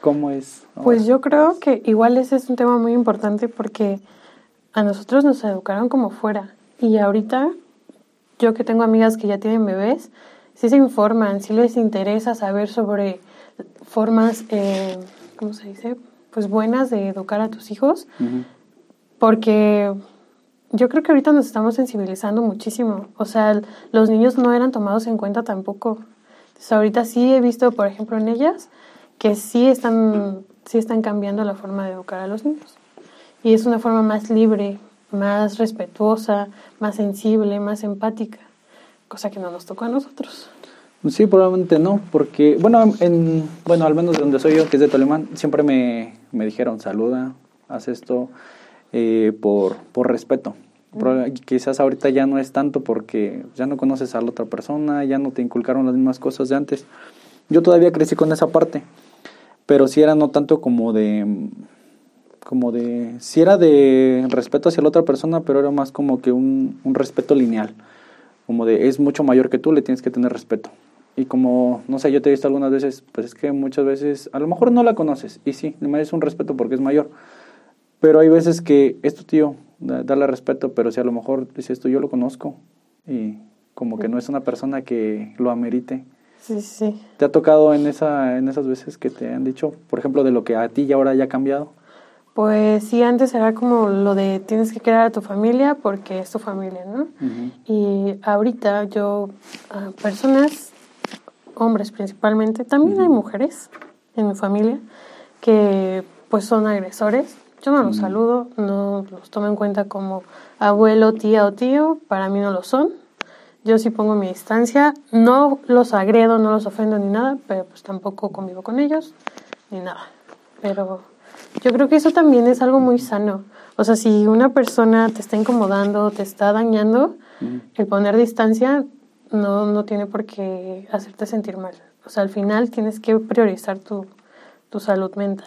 ¿Cómo es? Pues yo creo que igual ese es un tema muy importante porque a nosotros nos educaron como fuera y ahorita yo que tengo amigas que ya tienen bebés, sí se informan, sí les interesa saber sobre formas, eh, ¿cómo se dice? Pues buenas de educar a tus hijos, porque yo creo que ahorita nos estamos sensibilizando muchísimo. O sea, los niños no eran tomados en cuenta tampoco. Entonces, ahorita sí he visto, por ejemplo, en ellas, que sí están, sí están cambiando la forma de educar a los niños. Y es una forma más libre, más respetuosa, más sensible, más empática, cosa que no nos tocó a nosotros. Sí, probablemente no, porque, bueno, en, bueno, al menos de donde soy yo, que es de Tolemán, siempre me, me dijeron, saluda, haz esto eh, por, por respeto. quizás ahorita ya no es tanto porque ya no conoces a la otra persona, ya no te inculcaron las mismas cosas de antes. Yo todavía crecí con esa parte, pero sí era no tanto como de como de, si era de respeto hacia la otra persona, pero era más como que un, un respeto lineal, como de es mucho mayor que tú, le tienes que tener respeto. Y como, no sé, yo te he visto algunas veces, pues es que muchas veces, a lo mejor no la conoces, y sí, le mereces un respeto porque es mayor, pero hay veces que es tu tío, darle respeto, pero si a lo mejor dices esto yo lo conozco, y como que no es una persona que lo amerite. Sí, sí. ¿Te ha tocado en, esa, en esas veces que te han dicho, por ejemplo, de lo que a ti ya ahora ya ha cambiado? Pues sí, antes era como lo de tienes que crear a tu familia porque es tu familia, ¿no? Y ahorita yo, personas, hombres principalmente, también hay mujeres en mi familia que pues son agresores. Yo no los saludo, no los tomo en cuenta como abuelo, tía o tío, para mí no lo son. Yo sí pongo mi distancia, no los agredo, no los ofendo ni nada, pero pues tampoco convivo con ellos ni nada. Pero yo creo que eso también es algo muy sano. O sea, si una persona te está incomodando, te está dañando, el poner distancia no, no tiene por qué hacerte sentir mal. O sea, al final tienes que priorizar tu, tu salud mental.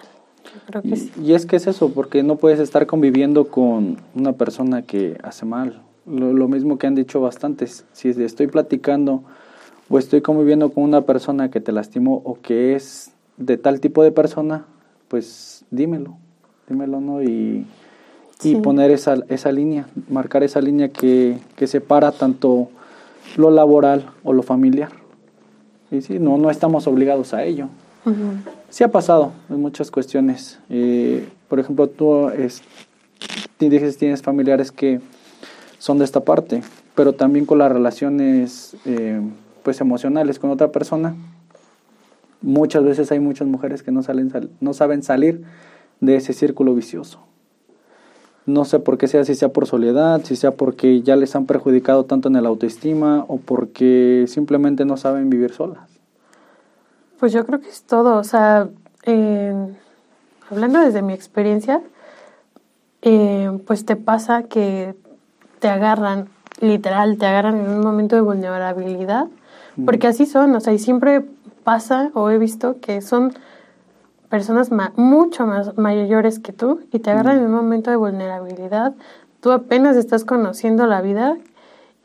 Yo creo que y, sí. y es que es eso, porque no puedes estar conviviendo con una persona que hace mal. Lo, lo mismo que han dicho bastantes. Si estoy platicando o estoy conviviendo con una persona que te lastimó o que es de tal tipo de persona, pues dímelo, dímelo, ¿no? Y, y poner esa, esa línea, marcar esa línea que, que separa tanto lo laboral o lo familiar. Y sí, no, no estamos obligados a ello. Sí ha pasado en muchas cuestiones. Eh, por ejemplo, tú es, dices tienes familiares que son de esta parte, pero también con las relaciones eh, pues emocionales con otra persona, muchas veces hay muchas mujeres que no, salen, no saben salir de ese círculo vicioso. No sé por qué sea, si sea por soledad, si sea porque ya les han perjudicado tanto en el autoestima o porque simplemente no saben vivir solas. Pues yo creo que es todo. O sea, hablando desde mi experiencia, eh, pues te pasa que te agarran, literal, te agarran en un momento de vulnerabilidad, porque así son, o sea, y siempre pasa o he visto que son personas mucho más mayores que tú y te agarran en un momento de vulnerabilidad. Tú apenas estás conociendo la vida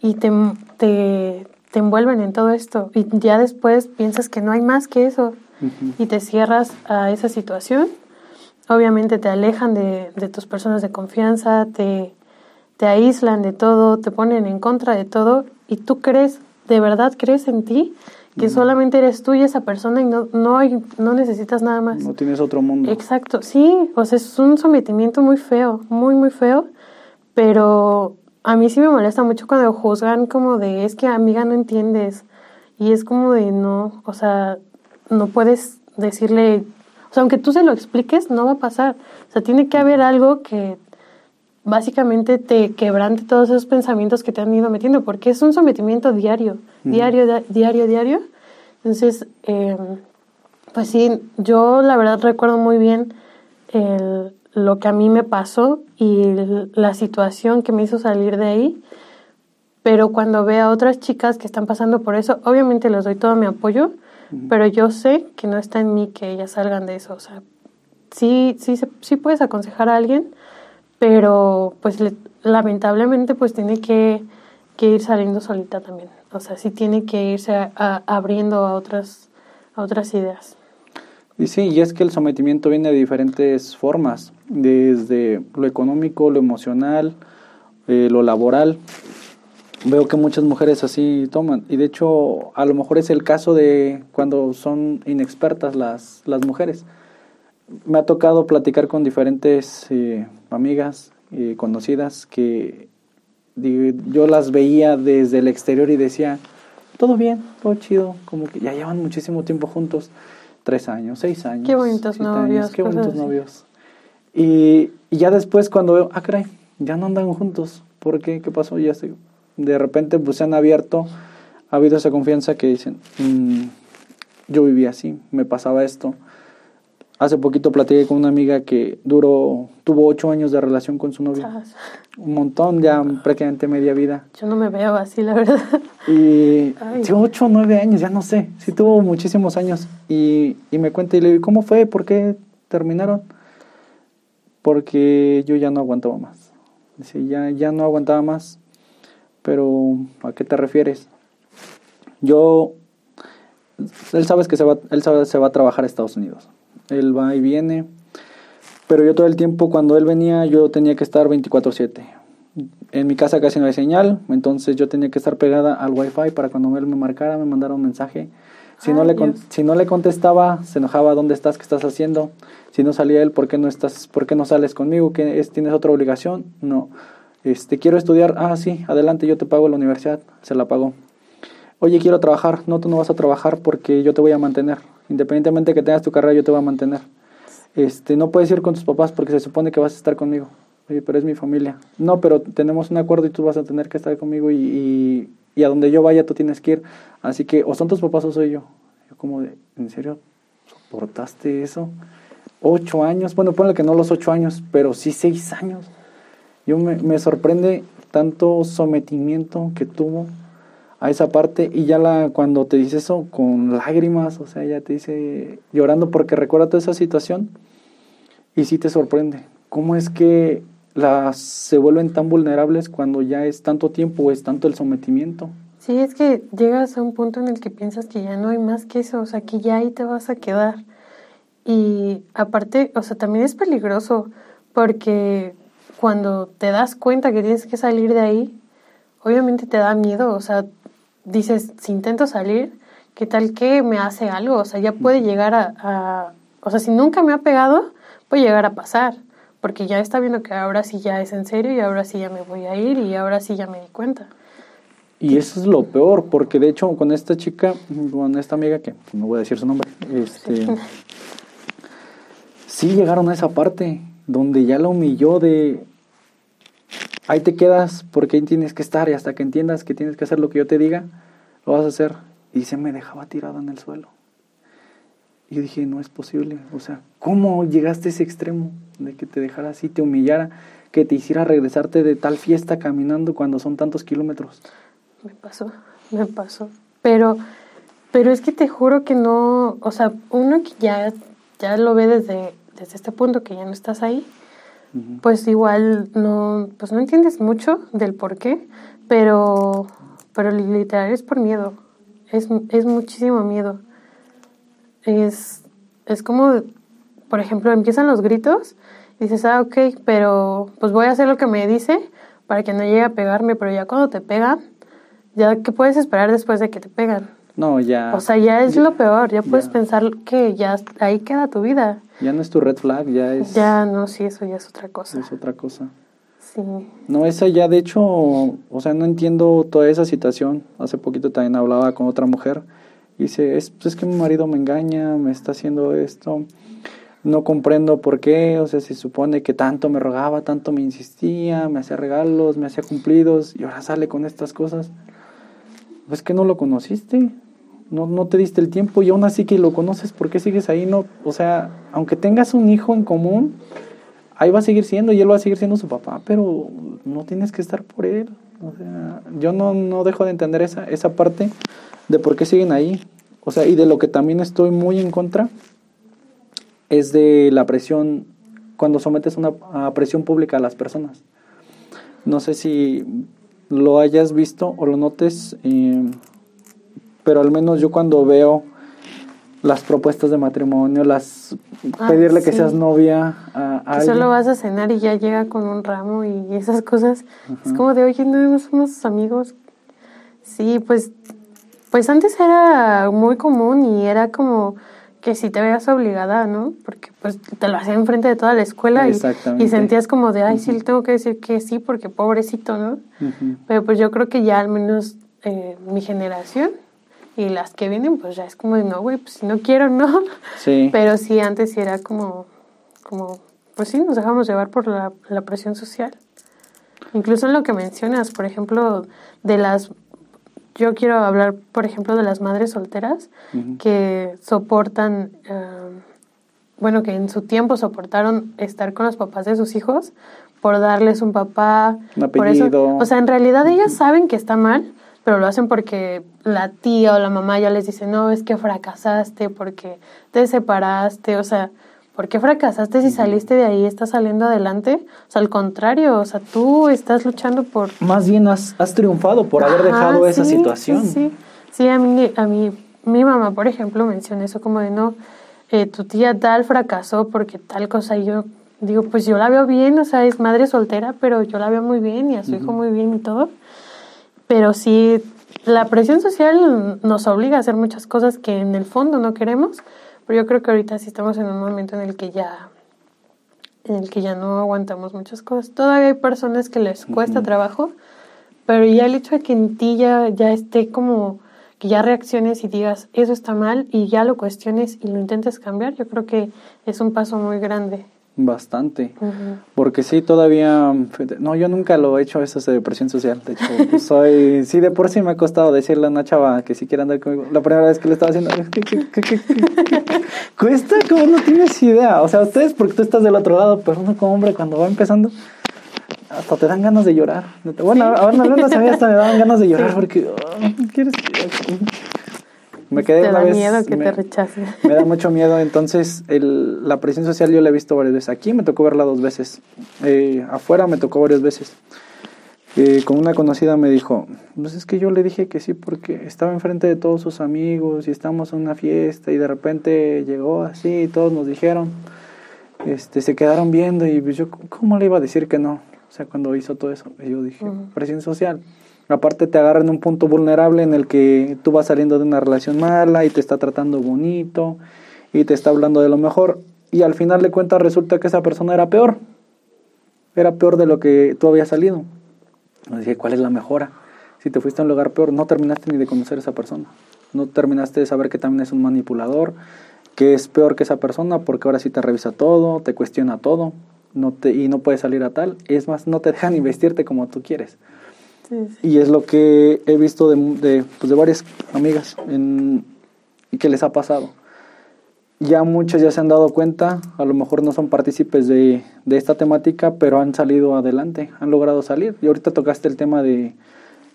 y te, te, te envuelven en todo esto y ya después piensas que no hay más que eso y te cierras a esa situación. Obviamente te alejan de, de tus personas de confianza, te, te aíslan de todo, te ponen en contra de todo y tú crees, de verdad crees en ti que solamente eres tú y esa persona y no, no, hay, no necesitas nada más. No tienes otro mundo. Exacto, sí, o sea, es un sometimiento muy feo, muy, muy feo, pero a mí sí me molesta mucho cuando juzgan como de, es que amiga no entiendes, y es como de, no, o sea, no puedes decirle, o sea, aunque tú se lo expliques, no va a pasar, o sea, tiene que haber algo que básicamente te quebrante todos esos pensamientos que te han ido metiendo, porque es un sometimiento diario, diario, diario, diario. Entonces, eh, pues sí, yo la verdad recuerdo muy bien el, lo que a mí me pasó y la situación que me hizo salir de ahí. Pero cuando veo a otras chicas que están pasando por eso, obviamente les doy todo mi apoyo, pero yo sé que no está en mí que ellas salgan de eso. O sea, sí, sí, sí puedes aconsejar a alguien, pero pues lamentablemente pues tiene que, ir saliendo solita también. O sea, sí tiene que irse abriendo a otras, a otras ideas. Y sí, y es que el sometimiento viene de diferentes formas, desde lo económico, lo emocional, eh, lo laboral. veo que muchas mujeres así toman. Y de hecho, a lo mejor es el caso de cuando son inexpertas las, las mujeres. Me ha tocado platicar con diferentes eh, amigas y conocidas que yo las veía desde el exterior y decía, todo bien, todo chido, como que ya llevan muchísimo tiempo juntos, tres años, seis años. Qué bonitos novios. qué bonitos novios. Y, y, ya después cuando veo, ah, caray, ya no andan juntos, ¿por qué? ¿Qué pasó? Ya se, de repente pues se han abierto, ha habido esa confianza que dicen, mm, yo vivía así, me pasaba esto. Hace poquito platiqué con una amiga que duró, tuvo ocho años de relación con su novio. Un montón, ya prácticamente media vida. Yo no me veo así, la verdad. Y ocho o nueve años, ya no sé. Sí tuvo muchísimos años. Y, y me cuenta y le digo, ¿cómo fue? ¿Por qué terminaron? Porque yo ya no aguantaba más. Dice, ya, ya no aguantaba más. Pero, ¿a qué te refieres? Yo, él sabe que se va, él sabe, se va a trabajar a Estados Unidos. Él va y viene. Pero yo todo el tiempo cuando él venía yo tenía que estar 24/7. En mi casa casi no hay señal, entonces yo tenía que estar pegada al wifi para cuando él me marcara, me mandara un mensaje. Si, no le, si no le contestaba, se enojaba, ¿dónde estás? ¿Qué estás haciendo? Si no salía él, ¿por qué no, estás, por qué no sales conmigo? ¿Qué es, ¿Tienes otra obligación? No. Este, quiero estudiar. Ah, sí, adelante, yo te pago la universidad. Se la pagó. Oye, quiero trabajar. No, tú no vas a trabajar porque yo te voy a mantener. Independientemente de que tengas tu carrera, yo te voy a mantener. Este, no puedes ir con tus papás porque se supone que vas a estar conmigo. Pero es mi familia. No, pero tenemos un acuerdo y tú vas a tener que estar conmigo y, y, a donde yo vaya tú tienes que ir. Así que o son tus papás o soy yo. Yo como de, ¿en serio soportaste eso? Ocho años, bueno, ponle que no los ocho años, pero sí seis años. Yo me, me sorprende tanto sometimiento que tuvo a esa parte y ya la cuando te dice eso con lágrimas, o sea, ya te dice llorando porque recuerda toda esa situación y sí te sorprende. ¿Cómo es que las se vuelven tan vulnerables cuando ya es tanto tiempo o es tanto el sometimiento? Sí, es que llegas a un punto en el que piensas que ya no hay más que eso, o sea, que ya ahí te vas a quedar. Y aparte, o sea, también es peligroso porque cuando te das cuenta que tienes que salir de ahí, obviamente te da miedo, o sea, dices, si intento salir, ¿qué tal que me hace algo? O sea, ya puede llegar a, o sea, si nunca me ha pegado, puede llegar a pasar, porque ya está viendo que ahora sí ya es en serio y ahora sí ya me voy a ir y ahora sí ya me di cuenta. Y eso es lo peor, porque de hecho con esta chica, con esta amiga que no voy a decir su nombre, este, sí llegaron a esa parte donde ya la humilló de, ahí te quedas porque ahí tienes que estar y hasta que entiendas que tienes que hacer lo que yo te diga, lo vas a hacer. Y se me dejaba tirado en el suelo. Y yo dije, no es posible. O sea, ¿cómo llegaste a ese extremo de que te dejara así, te humillara, que te hiciera regresarte de tal fiesta caminando cuando son tantos kilómetros? Me pasó, me pasó. Pero, pero es que te juro que no, o sea, uno que ya, ya lo ve desde, desde este punto que ya no estás ahí, pues igual no, pues no entiendes mucho del por qué, pero, pero literal es por miedo, es, es muchísimo miedo. Es, es como, por ejemplo, empiezan los gritos y dices, ah, ok, pero pues voy a hacer lo que me dice para que no llegue a pegarme, pero ya cuando te pegan, ya qué puedes esperar después de que te pegan. No, ya. O sea, ya es lo peor, ya puedes pensar que ya ahí queda tu vida. Ya no es tu red flag, ya es... Ya, no, sí, eso ya es otra cosa. Es otra cosa. Sí. No, esa ya, de hecho, o sea, no entiendo toda esa situación. Hace poquito también hablaba con otra mujer y dice, es, pues es que mi marido me engaña, me está haciendo esto, no comprendo por qué, o sea, se supone que tanto me rogaba, tanto me insistía, me hacía regalos, me hacía cumplidos y ahora sale con estas cosas. Pues que no lo conociste, no, no te diste el tiempo y aún así que lo conoces, ¿por qué sigues ahí? No, o sea, aunque tengas un hijo en común, ahí va a seguir siendo y él va a seguir siendo su papá, pero no tienes que estar por él. O sea, yo no, no dejo de entender esa, esa parte de por qué siguen ahí. O sea, y de lo que también estoy muy en contra es de la presión, cuando sometes una a presión pública a las personas. No sé si lo hayas visto o lo notes. Eh, pero al menos yo cuando veo las propuestas de matrimonio, las ah, pedirle que seas novia a, que solo vas a cenar y ya llega con un ramo y esas cosas. Es como de, oye, no somos amigos. Sí, pues, pues antes era muy común y era como que si te veas obligada, ¿no? Porque pues te lo hacían enfrente de toda la escuela y, y, sentías como de, ay, sí, le tengo que decir que sí porque pobrecito, ¿no? Pero pues yo creo que ya al menos eh, mi generación y las que vienen, pues ya es como de, no, güey, pues si no quiero, no. Sí. Pero sí, antes sí era como, como, pues sí, nos dejamos llevar por la, la presión social. Incluso en lo que mencionas, por ejemplo, de las yo quiero hablar, por ejemplo, de las madres solteras que soportan, eh, bueno, que en su tiempo soportaron estar con los papás de sus hijos por darles un papá, un por eso, o sea, en realidad ellas saben que está mal, pero lo hacen porque la tía o la mamá ya les dice, no, es que fracasaste, porque te separaste, o sea, ¿por qué fracasaste si saliste de ahí, estás saliendo adelante? O sea, al contrario, o sea, tú estás luchando por... Más bien has, has triunfado por haber dejado esa situación. Sí, sí, a mí, a mí, mi mamá, por ejemplo, menciona eso como de, no, eh, tu tía tal fracasó porque tal cosa, y yo digo, pues yo la veo bien, o sea, es madre soltera, pero yo la veo muy bien y a su hijo muy bien y todo. Pero sí, la presión social nos obliga a hacer muchas cosas que en el fondo no queremos, pero yo creo que ahorita sí estamos en un momento en el que ya en el que ya no aguantamos muchas cosas. Todavía hay personas que les cuesta trabajo, pero ya el hecho de que en ti ya, ya esté como que ya reacciones y digas eso está mal y ya lo cuestiones y lo intentes cambiar, yo creo que es un paso muy grande. Bastante. Porque sí, todavía. No, yo nunca lo he hecho eso de depresión social. De hecho, soy. Sí, de por sí me ha costado decirle a una chava que si quiere andar conmigo. La primera vez que le estaba haciendo. Cuesta como no tienes idea. O sea, ustedes, porque tú estás del otro lado, pero uno como hombre, cuando va empezando, hasta te dan ganas de llorar. Bueno, ahora no, no, hasta me daban ganas de llorar porque. Oh, ¿Quieres me quedé ¿Te da miedo que te rechacen. Me da mucho miedo. Entonces, el, la presión social yo la he visto varias veces. Aquí me tocó verla dos veces. Eh, afuera me tocó varias veces. Eh, con una conocida me dijo, pues es que yo le dije que sí porque estaba enfrente de todos sus amigos y estamos en una fiesta y de repente llegó así y todos nos dijeron, este, se quedaron viendo y pues yo, ¿cómo le iba a decir que no? O sea, cuando hizo todo eso, yo dije, presión social. Aparte te agarra en un punto vulnerable en el que tú vas saliendo de una relación mala y te está tratando bonito y te está hablando de lo mejor y al final de cuentas resulta que esa persona era peor. Era peor de lo que tú habías salido. dije, ¿cuál es la mejora? Si te fuiste a un lugar peor, no terminaste ni de conocer a esa persona. No terminaste de saber que también es un manipulador, que es peor que esa persona porque ahora sí te revisa todo, te cuestiona todo no te, y no puedes salir a tal. Es más, no te dejan investirte como tú quieres. Y es lo que he visto de, de, pues de varias amigas en, y que les ha pasado. Ya muchas ya se han dado cuenta, a lo mejor no son partícipes de, de esta temática, pero han salido adelante, han logrado salir. Y ahorita tocaste el tema de,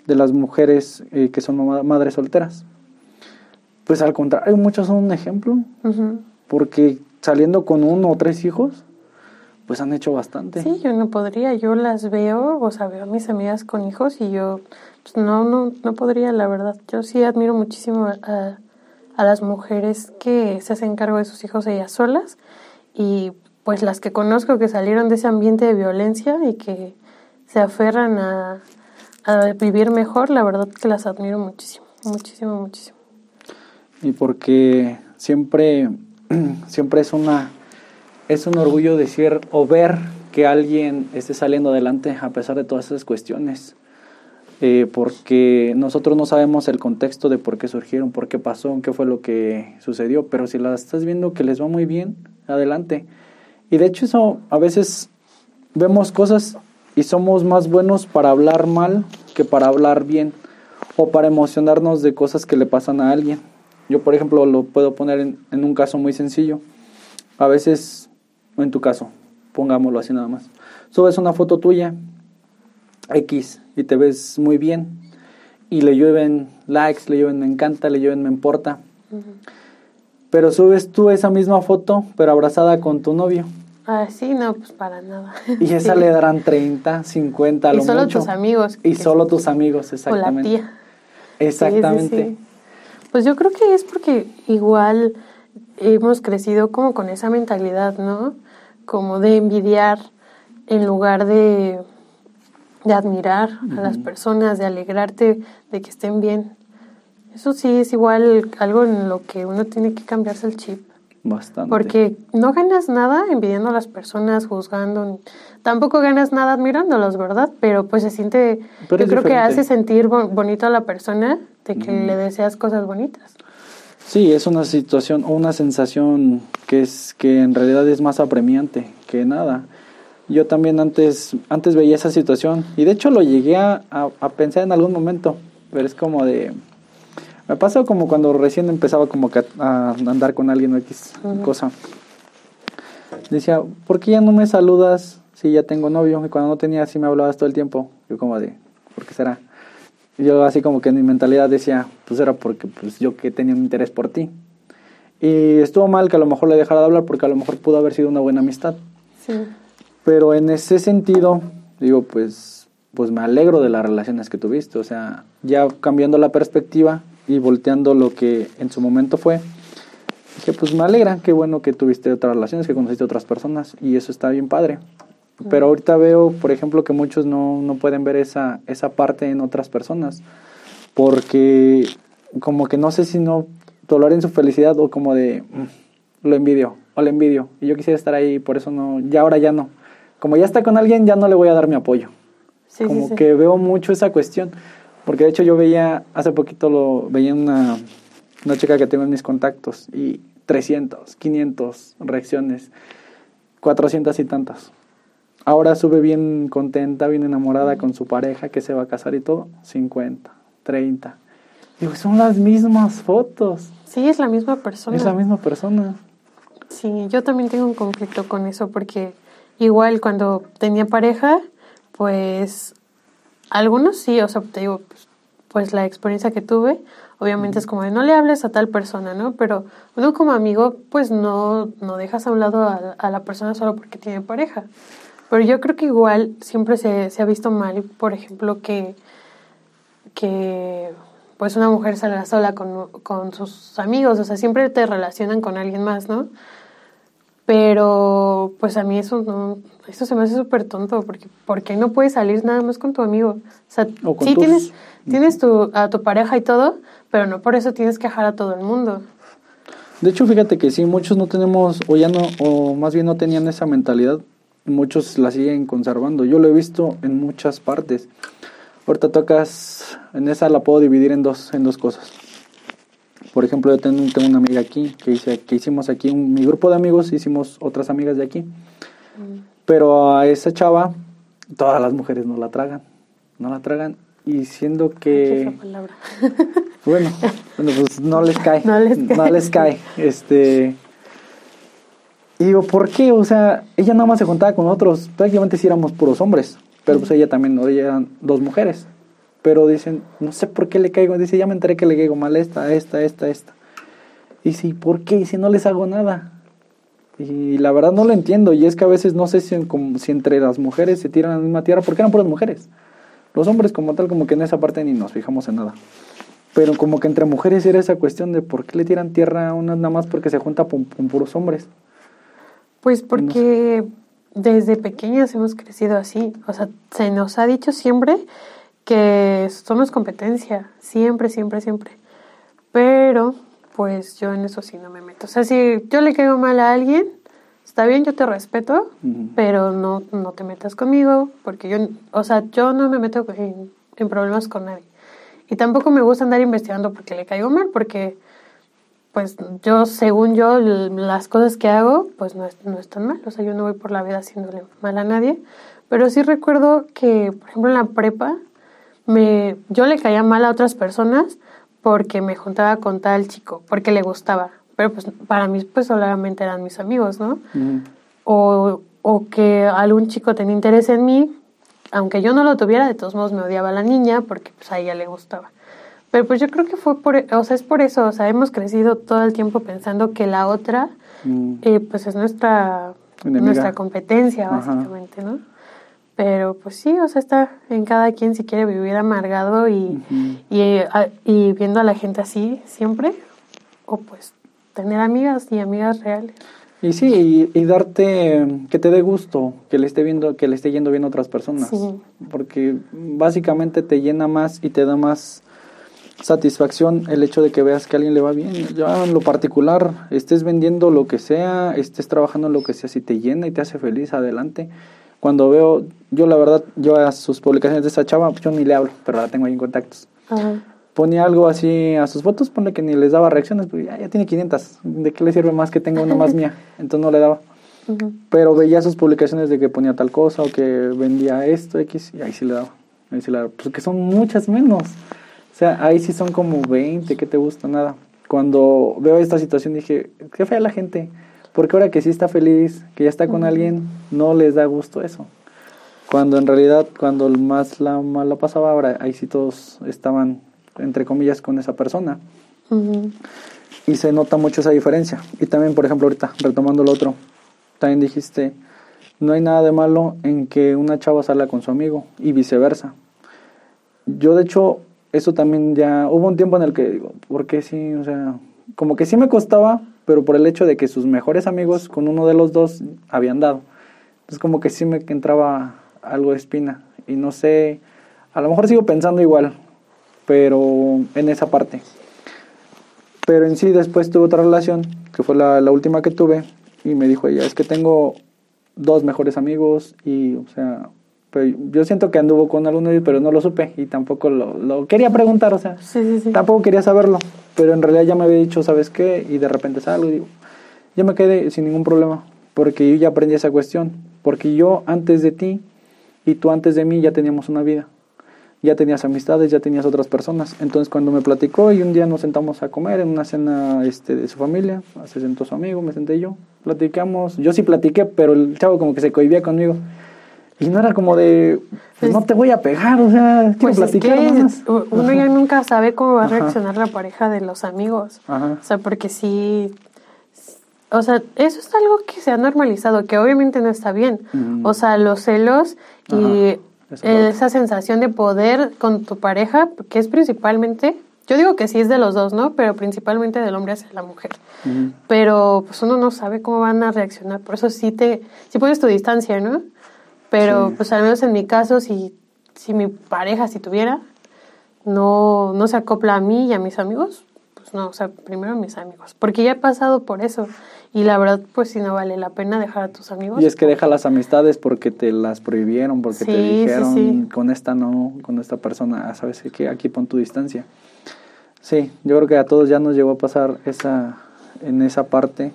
de las mujeres eh, que son madres solteras. Pues al contrario, muchos son un ejemplo, porque saliendo con uno o tres hijos, pues han hecho bastante. Sí, yo no podría, yo las veo, o sea, veo a mis amigas con hijos y yo pues no, no, no podría, la verdad. Yo sí admiro muchísimo a, a las mujeres que se hacen cargo de sus hijos ellas solas y pues las que conozco que salieron de ese ambiente de violencia y que se aferran a, a vivir mejor, la verdad que las admiro muchísimo, muchísimo, muchísimo. Y porque siempre, siempre es una es un orgullo decir o ver que alguien esté saliendo adelante a pesar de todas esas cuestiones. Eh, porque nosotros no sabemos el contexto de por qué surgieron, por qué pasó, qué fue lo que sucedió, pero si las estás viendo que les va muy bien, adelante. Y de hecho eso a veces vemos cosas y somos más buenos para hablar mal que para hablar bien o para emocionarnos de cosas que le pasan a alguien. Yo, por ejemplo, lo puedo poner en, en un caso muy sencillo. A veces en tu caso, pongámoslo así nada más. Subes una foto tuya, X, y te ves muy bien, y le llueven likes, le llueven me encanta, le llueven me importa. Pero subes tú esa misma foto, pero abrazada con tu novio. Ah, sí, no, pues para nada. Y esa le darán 30, 50, a lo Y solo tus amigos. Y solo tus amigos, exactamente. O la tía. Exactamente. pues yo creo que es porque igual hemos crecido como con esa mentalidad, ¿no? Como de envidiar en lugar de, de admirar a las personas, de alegrarte de que estén bien. Eso sí es igual algo en lo que uno tiene que cambiarse el chip. Bastante. Porque no ganas nada envidiando a las personas, juzgando. Tampoco ganas nada admirándolos, ¿verdad? Pero pues se siente. yo creo que hace sentir bonito a la persona de que le deseas cosas bonitas. Sí, es una situación o una sensación que es que en realidad es más apremiante que nada. Yo también antes, antes veía esa situación y de hecho lo llegué a, a, pensar en algún momento, pero es como de... Me pasó como cuando recién empezaba como a, andar con alguien o X cosa. Decía, ¿por qué ya no me saludas si ya tengo novio? Y cuando no tenía así me hablabas todo el tiempo. Yo como de, ¿por qué será? Yo así como que en mi mentalidad decía, pues era porque pues yo que tenía un interés por ti. Y estuvo mal que a lo mejor le dejara de hablar porque a lo mejor pudo haber sido una buena amistad. Sí. Pero en ese sentido, digo, pues, pues me alegro de las relaciones que tuviste. O sea, ya cambiando la perspectiva y volteando lo que en su momento fue, que pues me alegra, qué bueno que tuviste otras relaciones, que conociste otras personas y eso está bien padre. Pero ahorita veo, por ejemplo, que muchos no, no pueden ver esa, esa parte en otras personas, porque como que no sé si no en su felicidad o como de mm, lo envidio o le envidio y yo quisiera estar ahí, por eso no, ya ahora ya no como ya está con alguien, ya no le voy a dar mi apoyo. como que veo mucho esa cuestión. Porque de hecho yo veía, hace poquito lo veía una, una chica que tengo en mis contactos y 300, 500 reacciones, 400 y tantas. Ahora sube bien contenta, bien enamorada con su pareja que se va a casar y todo, 50, 30. Digo, son las mismas fotos. Sí, es la misma persona. Es la misma persona. Sí, yo también tengo un conflicto con eso porque Igual cuando tenía pareja, pues algunos sí, o sea, te digo, pues, pues, la experiencia que tuve, obviamente es como de no le hables a tal persona, ¿no? Pero uno como amigo, pues no, no dejas a un lado a, la persona solo porque tiene pareja. Pero yo creo que igual siempre se, se ha visto mal, por ejemplo, que, que pues una mujer salga sola con, con sus amigos, o sea, siempre te relacionan con alguien más, ¿no? Pero pues a mí eso no, eso se me hace súper tonto, porque ¿por qué no puedes salir nada más con tu amigo? O sea, sí tienes, tienes tu, a tu pareja y todo, pero no por eso tienes que dejar a todo el mundo. De hecho, fíjate que sí, muchos no tenemos, o ya no, o más bien no tenían esa mentalidad, muchos la siguen conservando. Yo lo he visto en muchas partes. Ahorita tocas, en esa la puedo dividir en dos, en dos cosas. Por ejemplo, yo tengo, una amiga aquí que, hice, que hicimos aquí, un, mi grupo de amigos hicimos otras amigas de aquí. Mm. Pero a esa chava, todas las mujeres no la tragan, no la tragan. Y siendo que... bueno, bueno, pues no les cae. No les cae. No les cae. Este... Y digo, ¿por qué? O sea, ella nada más se juntaba con otros, prácticamente si éramos puros hombres, pero pues ella también, ella eran dos mujeres pero dicen, no sé por qué le caigo, dice, ya me enteré que le caigo mal esta, esta, esta, esta. Y si, ¿por qué? Y si no les hago nada. Y la verdad no lo entiendo, y es que a veces no sé si, si entre las mujeres se tiran a la misma tierra, porque eran puras mujeres. Los hombres como tal, como que en esa parte ni nos fijamos en nada. Pero como que entre mujeres era esa cuestión de por qué le tiran tierra a una nada más porque se junta con, puros hombres. Pues porque desde pequeñas hemos crecido así. O sea, se nos ha dicho siempre que somos competencia, siempre, siempre, siempre. Pero, pues yo en eso sí no me meto. O sea, si yo le caigo mal a alguien, está bien, yo te respeto, pero no, no te metas conmigo, porque yo, o sea, yo no me meto en, problemas con nadie. Y tampoco me gusta andar investigando porque le caigo mal, porque pues yo, según yo, las cosas que hago, pues no, no están mal. O sea, yo no voy por la vida haciéndole mal a nadie. Pero sí recuerdo que, por ejemplo, en la prepa, me, yo le caía mal a otras personas porque me juntaba con tal chico, porque le gustaba. Pero pues para mí pues solamente eran mis amigos, ¿no? o, o que algún chico tenía interés en mí, aunque yo no lo tuviera, de todos modos me odiaba a la niña porque pues a ella le gustaba. Pero pues yo creo que fue por, o sea, es por eso, o sea, hemos crecido todo el tiempo pensando que la otra, mm. eh, pues es nuestra, nuestra competencia, básicamente, ¿no? Pero pues sí, o sea, está en cada quien si quiere vivir amargado y, y, viendo a la gente así siempre, o pues tener amigas y amigas reales. Y sí, y, darte, que te dé gusto, que le esté viendo, que le esté yendo bien a otras personas. Porque básicamente te llena más y te da más satisfacción el hecho de que veas que a alguien le va bien. Ya en lo particular, estés vendiendo lo que sea, estés trabajando en lo que sea, si te llena y te hace feliz, adelante. Cuando veo, yo la verdad, yo a sus publicaciones de esa chava, yo ni le hablo, pero la tengo ahí en contactos. Ponía algo así a sus fotos, pone que ni les daba reacciones, pues ya, ya tiene 500. ¿De qué le sirve más que tenga una más mía? Entonces no le daba. Pero veía sus publicaciones de que ponía tal cosa o que vendía esto, X, y ahí sí le daba. Ahí sí le daba. Pues que son muchas menos. O sea, ahí sí son como 20, ¿qué te gusta? Nada. Cuando veo esta situación dije, qué fea la gente. Porque ahora que sí está feliz, que ya está con alguien, no les da gusto eso. Cuando en realidad, cuando más la mala pasaba, ahora ahí sí todos estaban, entre comillas, con esa persona. Y se nota mucho esa diferencia. Y también, por ejemplo, ahorita, retomando lo otro, también dijiste, no hay nada de malo en que una chava salga con su amigo y viceversa. Yo, de hecho, eso también ya, hubo un tiempo en el que digo, ¿por qué sí? O sea, como que sí me costaba, pero por el hecho de que sus mejores amigos con uno de los dos habían dado. Entonces como que sí me entraba algo de espina. Y no sé, a lo mejor sigo pensando igual, pero en esa parte. Pero en sí después tuve otra relación, que fue la, la última que tuve, y me dijo ella, es que tengo dos mejores amigos y, o sea, yo siento que anduvo con alguno pero no lo supe y tampoco lo, quería preguntar, o sea, tampoco quería saberlo, pero en realidad ya me había dicho, ¿sabes qué? Y de repente salgo y digo, yo me quedé sin ningún problema, porque yo ya aprendí esa cuestión, porque yo antes de ti y tú antes de mí ya teníamos una vida, ya tenías amistades, ya tenías otras personas, entonces cuando me platicó y un día nos sentamos a comer en una cena este, de su familia, se sentó su amigo, me senté yo, platicamos, yo sí platiqué, pero el chavo como que se cohibía conmigo. Y no era como de, pues, no te voy a pegar, o sea, quiero pues platicar Uno ya nunca sabe cómo va a reaccionar la pareja de los amigos. O sea, porque si... O sea, eso es algo que se ha normalizado, que obviamente no está bien. O sea, los celos y esa sensación de poder con tu pareja, que es principalmente, yo digo que sí es de los dos, ¿no? Pero principalmente del hombre hacia la mujer. Pero pues uno no sabe cómo van a reaccionar, por eso sí te, sí pones tu distancia, ¿no? Pero pues al menos en mi caso, si, si mi pareja, si tuviera, no, no se acopla a mí y a mis amigos, pues no, o sea, primero a mis amigos. Porque ya he pasado por eso. Y la verdad, pues si no vale la pena dejar a tus amigos. Y es que deja las amistades porque te las prohibieron, porque te dijeron, con esta no, con esta persona, ah, sabes que aquí pon tu distancia. Sí, yo creo que a todos ya nos llegó a pasar esa, en esa parte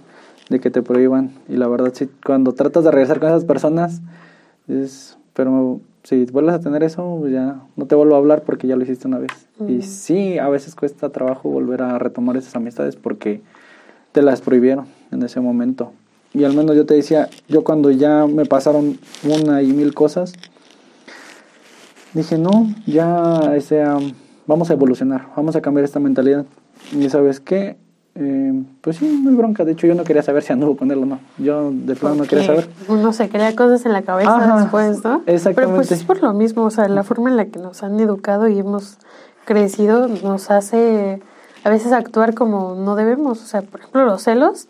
de que te prohíban. Y la verdad, sí, cuando tratas de regresar con esas personas, es, pero si vuelves a tener eso, pues ya no te vuelvo a hablar porque ya lo hiciste una vez. Y sí, a veces cuesta trabajo volver a retomar esas amistades porque te las prohibieron en ese momento. Y al menos yo te decía, yo cuando ya me pasaron una y mil cosas, dije, no, ya sea, vamos a evolucionar, vamos a cambiar esta mentalidad. Y sabes qué, eh, pues sí, muy bronca. De hecho, yo no quería saber si anduvo con él o no. Yo de plano no quería saber. Uno se crea cosas en la cabeza después, ¿no? Exactamente. Pero pues es por lo mismo, o sea, la forma en la que nos han educado y hemos crecido nos hace a veces actuar como no debemos. O sea, por ejemplo, los celos,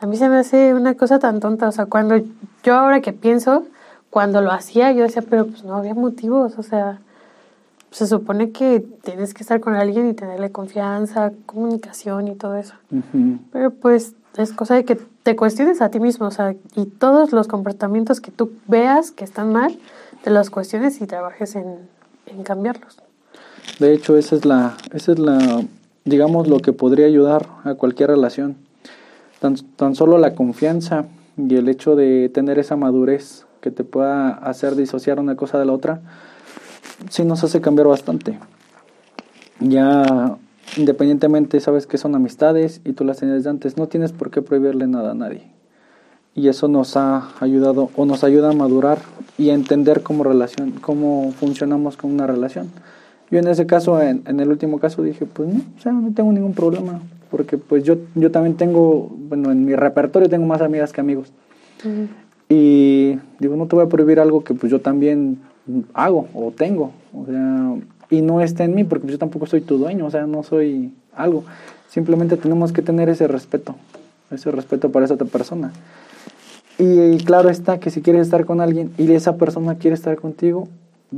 a mí se me hace una cosa tan tonta. O sea, cuando yo ahora que pienso, cuando lo hacía, yo decía, pero pues no había motivos, o sea se supone que tienes que estar con alguien y tenerle confianza, comunicación y todo eso. Pero pues es cosa de que te cuestiones a ti mismo, o sea, y todos los comportamientos que tú veas que están mal, te los cuestiones y trabajes en, en cambiarlos. De hecho, esa es la, esa es la, digamos, lo que podría ayudar a cualquier relación. Tan, tan solo la confianza y el hecho de tener esa madurez que te pueda hacer disociar una cosa de la otra, sí nos hace cambiar bastante. Ya independientemente sabes que son amistades y tú las tienes de antes, no tienes por qué prohibirle nada a nadie. Y eso nos ha ayudado o nos ayuda a madurar y a entender cómo, relación, cómo funcionamos con una relación. Yo en ese caso, en, el último caso, dije, pues no, o sea, no tengo ningún problema, porque pues yo, yo también tengo, bueno, en mi repertorio tengo más amigas que amigos. Y digo, no te voy a prohibir algo que pues yo también hago o tengo. O sea, y no está en mí porque yo tampoco soy tu dueño, o sea, no soy algo. Simplemente tenemos que tener ese respeto. ese respeto para esa otra persona. Y, claro está que si quieres estar con alguien y esa persona quiere estar contigo,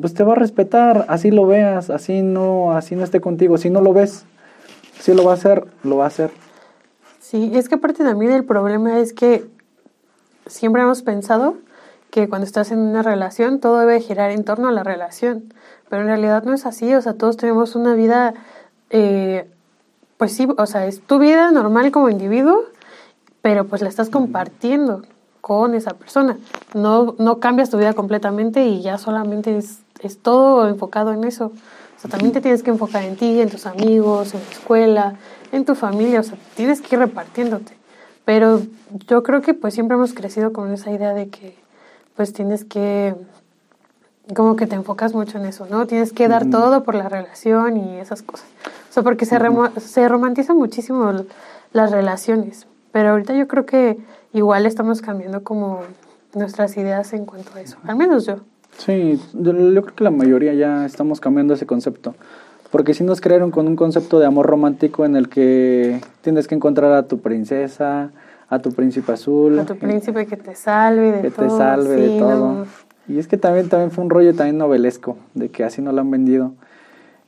pues te va a respetar, así lo veas, así no, así no esté contigo. Si no lo ves, si lo va a hacer, lo va a hacer. Sí, es que aparte también el problema es que siempre hemos pensado que cuando estás en una relación todo debe girar en torno a la relación, pero en realidad no es así, o sea, todos tenemos una vida, eh, pues sí, o sea, es tu vida normal como individuo, pero pues la estás compartiendo con esa persona. No, no cambias tu vida completamente y ya solamente es, es todo enfocado en eso. O sea, también te tienes que enfocar en ti, en tus amigos, en la escuela, en tu familia, o sea, tienes que ir repartiéndote. Pero yo creo que pues siempre hemos crecido con esa idea de que pues tienes que, como que te enfocas mucho en eso, ¿no? Tienes que dar todo por la relación y esas cosas. O sea, porque se, se romantizan muchísimo las relaciones. Pero ahorita yo creo que igual estamos cambiando como nuestras ideas en cuanto a eso, al menos yo. Sí, yo, creo que la mayoría ya estamos cambiando ese concepto. Porque si nos crearon con un concepto de amor romántico en el que tienes que encontrar a tu princesa, a tu príncipe azul. A tu príncipe que te salve de todo. Que te salve de todo. Y es que también, también fue un rollo también novelesco, de que así no lo han vendido.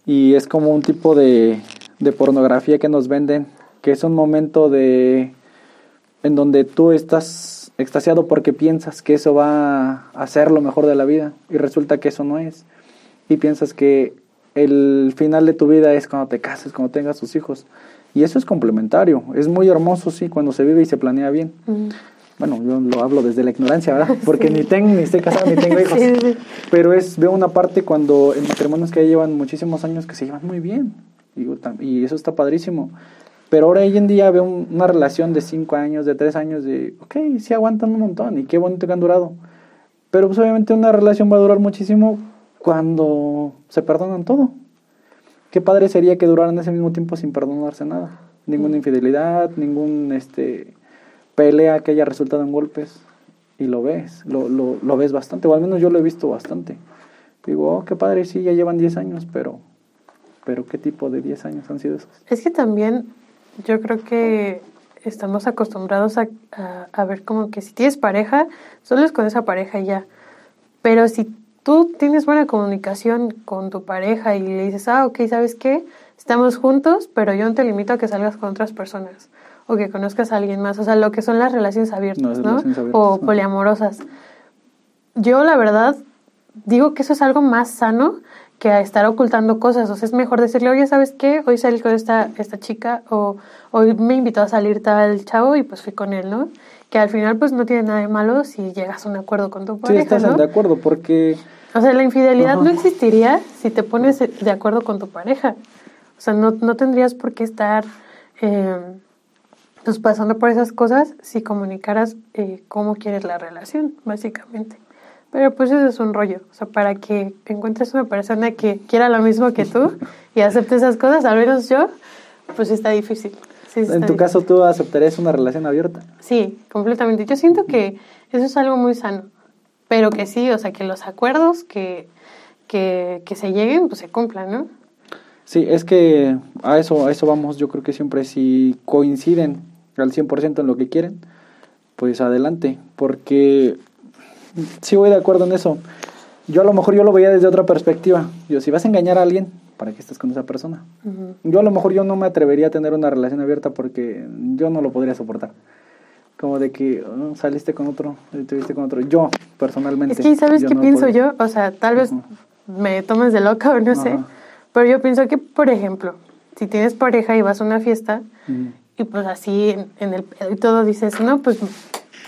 Y es como un tipo de, de pornografía que nos venden, que es un momento de en donde tú estás extasiado porque piensas que eso va a ser lo mejor de la vida y resulta que eso no es. Y piensas que el final de tu vida es cuando te cases, cuando tengas tus hijos. Y eso es complementario. Es muy hermoso, sí, cuando se vive y se planea bien. Bueno, yo lo hablo desde la ignorancia, ¿verdad? Porque ni tengo, ni estoy casado, ni tengo hijos. Pero es, veo una parte cuando en matrimonios que ya llevan muchísimos años que se llevan muy bien. Y, y eso está padrísimo. Pero ahora hoy en día veo una relación de cinco años, de tres años, de, ok, sí aguantan un montón y qué bonito que han durado. Pero pues obviamente una relación va a durar muchísimo cuando se perdonan todo. Qué padre sería que duraran ese mismo tiempo sin perdonarse nada. Ninguna infidelidad, ningún este pelea que haya resultado en golpes. Y lo ves, lo, lo, lo ves bastante, o al menos yo lo he visto bastante. Digo, oh, qué padre, sí, ya llevan 10 años, pero, pero ¿qué tipo de 10 años han sido esos? Es que también yo creo que estamos acostumbrados a, a, ver como que si tienes pareja, solo es con esa pareja y ya. Pero si tú tienes buena comunicación con tu pareja y le dices, ah, ok, ¿sabes qué? Estamos juntos, pero yo no te limito a que salgas con otras personas o que conozcas a alguien más. O sea, lo que son las relaciones abiertas, ¿no? o poliamorosas. Yo, la verdad, digo que eso es algo más sano que a estar ocultando cosas. O sea, es mejor decirle, oye, ¿sabes qué? Hoy salí con esta, esta chica o hoy me invitó a salir tal chavo y pues fui con él, ¿no? Que al final pues no tiene nada de malo si llegas a un acuerdo con tu pareja, Sí, estás de acuerdo porque... O sea, la infidelidad no existiría si te pones de acuerdo con tu pareja. O sea, no, no tendrías por qué estar eh, pues pasando por esas cosas si comunicaras eh, cómo quieres la relación, básicamente. Pero pues eso es un rollo. O sea, para que encuentres una persona que quiera lo mismo que tú y acepte esas cosas, al menos yo, pues está difícil. En tu caso, ¿tú aceptarías una relación abierta? Sí, completamente. Yo siento que eso es algo muy sano. Pero que sí, o sea, que los acuerdos que, que, que se lleguen, pues se cumplan, ¿no? Sí, es que a eso, a eso vamos. Yo creo que siempre si coinciden al 100% en lo que quieren, pues adelante. Porque sí voy de acuerdo en eso. Yo a lo mejor yo lo veía desde otra perspectiva. Yo, si vas a engañar a alguien, ¿para qué estás con esa persona? Yo a lo mejor yo no me atrevería a tener una relación abierta porque yo no lo podría soportar. Como de que oh, saliste con otro, estuviste con otro. Yo, personalmente. Es que, ¿sabes qué pienso yo? O sea, tal vez me tomes de loca o no sé. Pero yo pienso que, por ejemplo, si tienes pareja y vas a una fiesta y pues así en, en el y todo dices, no, pues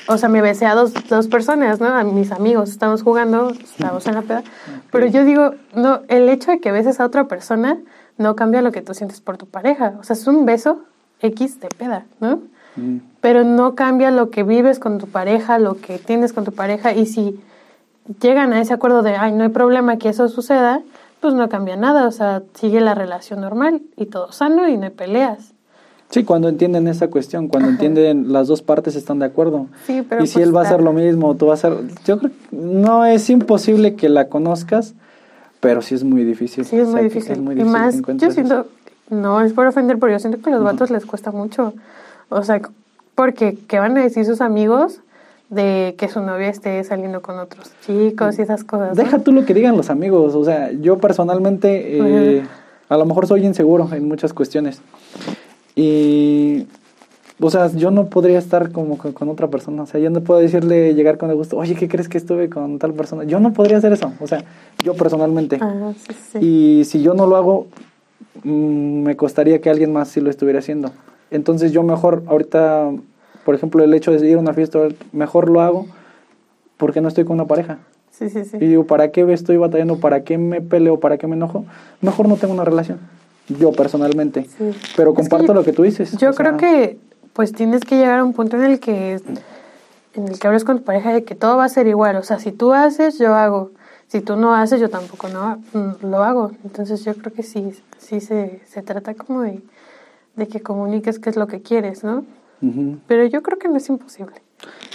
o sea, me besé a dos, dos personas, ¿no? A mis amigos, estamos jugando, estamos en la peda. Pero yo digo, no, el hecho de que beses a otra persona no cambia lo que tú sientes por tu pareja. O sea, es un beso X de peda, ¿no? Mm. Pero no cambia lo que vives con tu pareja, lo que tienes con tu pareja. Y si llegan a ese acuerdo de, ay, no hay problema que eso suceda, pues no cambia nada. O sea, sigue la relación normal y todo sano y no hay peleas. Sí, cuando entienden esa cuestión, cuando entienden las dos partes están de acuerdo. Sí, pero y si pues él va a hacer lo mismo, tú vas a hacer... Yo creo que no es imposible que la conozcas, pero sí es muy difícil. Sí, es, muy, difícil. Y más, yo siento, no es por ofender, pero yo siento que a los vatos les cuesta mucho. O sea, porque ¿qué van a decir sus amigos de que su novia esté saliendo con otros chicos y esas cosas? Deja tú lo que digan los amigos, o sea, yo personalmente eh, a lo mejor soy inseguro en muchas cuestiones y o sea, yo no podría estar como con, otra persona. O sea, yo no puedo decirle, llegar con el gusto, oye, ¿qué crees que estuve con tal persona? Yo no podría hacer eso. O sea, yo personalmente. Ah, sí, sí. Y si yo no lo hago, mm, me costaría que alguien más sí lo estuviera haciendo. Entonces yo mejor, ahorita, por ejemplo, el hecho de ir a una fiesta, mejor lo hago porque no estoy con una pareja. Sí, sí, sí. Y digo, ¿para qué estoy batallando? ¿Para qué me peleo? ¿Para qué me enojo? Mejor no tengo una relación. Yo personalmente. Sí. Pero comparto lo que tú dices. Yo creo que pues tienes que llegar a un punto en el que en el que hables con tu pareja de que todo va a ser igual, o sea, si tú haces, yo hago, si tú no haces, yo tampoco no mm, lo hago. Entonces yo creo que sí, sí se, se trata como de, de que comuniques qué es lo que quieres, ¿no? Pero yo creo que no es imposible.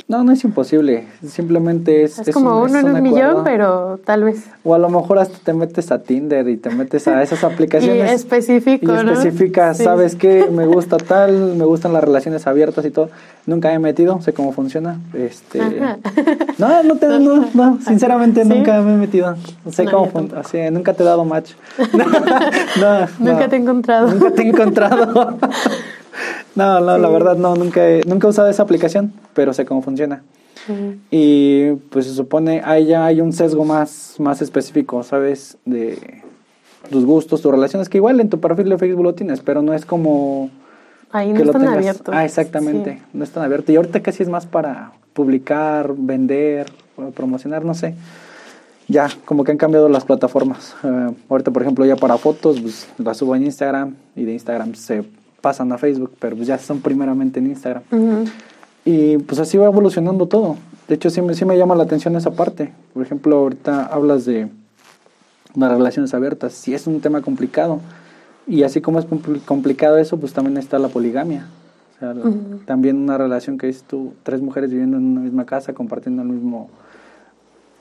No, no es imposible. Simplemente es. Es, como uno en un millón, pero tal vez. O a lo mejor hasta te metes a Tinder y te metes a esas aplicaciones. y específico, y especificas, ¿sabes qué? Me gusta tal, me gustan las relaciones abiertas y todo. Nunca he metido, sé cómo funciona. Este. No, no, te, no, no, sinceramente nunca me he metido. Sé cómo funciona. Nunca te he dado match. no, nunca te he encontrado. Nunca te he encontrado. No, no, la verdad no, nunca he, nunca he usado esa aplicación, pero sé cómo funciona. Y pues se supone, ahí ya hay un sesgo más, más específico, ¿sabes? De tus gustos, tus relaciones, que igual en tu perfil de Facebook lo tienes, pero no es como... Ahí no están abiertos. Ah, exactamente, no están abiertos. Y ahorita casi es más para publicar, vender, promocionar, no sé. Ya, como que han cambiado las plataformas. Eh, ahorita, por ejemplo, ya para fotos, pues las subo en Instagram y de Instagram se pasan a Facebook, pero pues ya son primeramente en Instagram. Y pues así va evolucionando todo. De hecho, sí me, sí me llama la atención esa parte. Por ejemplo, ahorita hablas de las relaciones abiertas. Sí es un tema complicado. Y así como es complicado eso, pues también está la poligamia. O sea, también una relación que es tú, tres mujeres viviendo en una misma casa, compartiendo el mismo,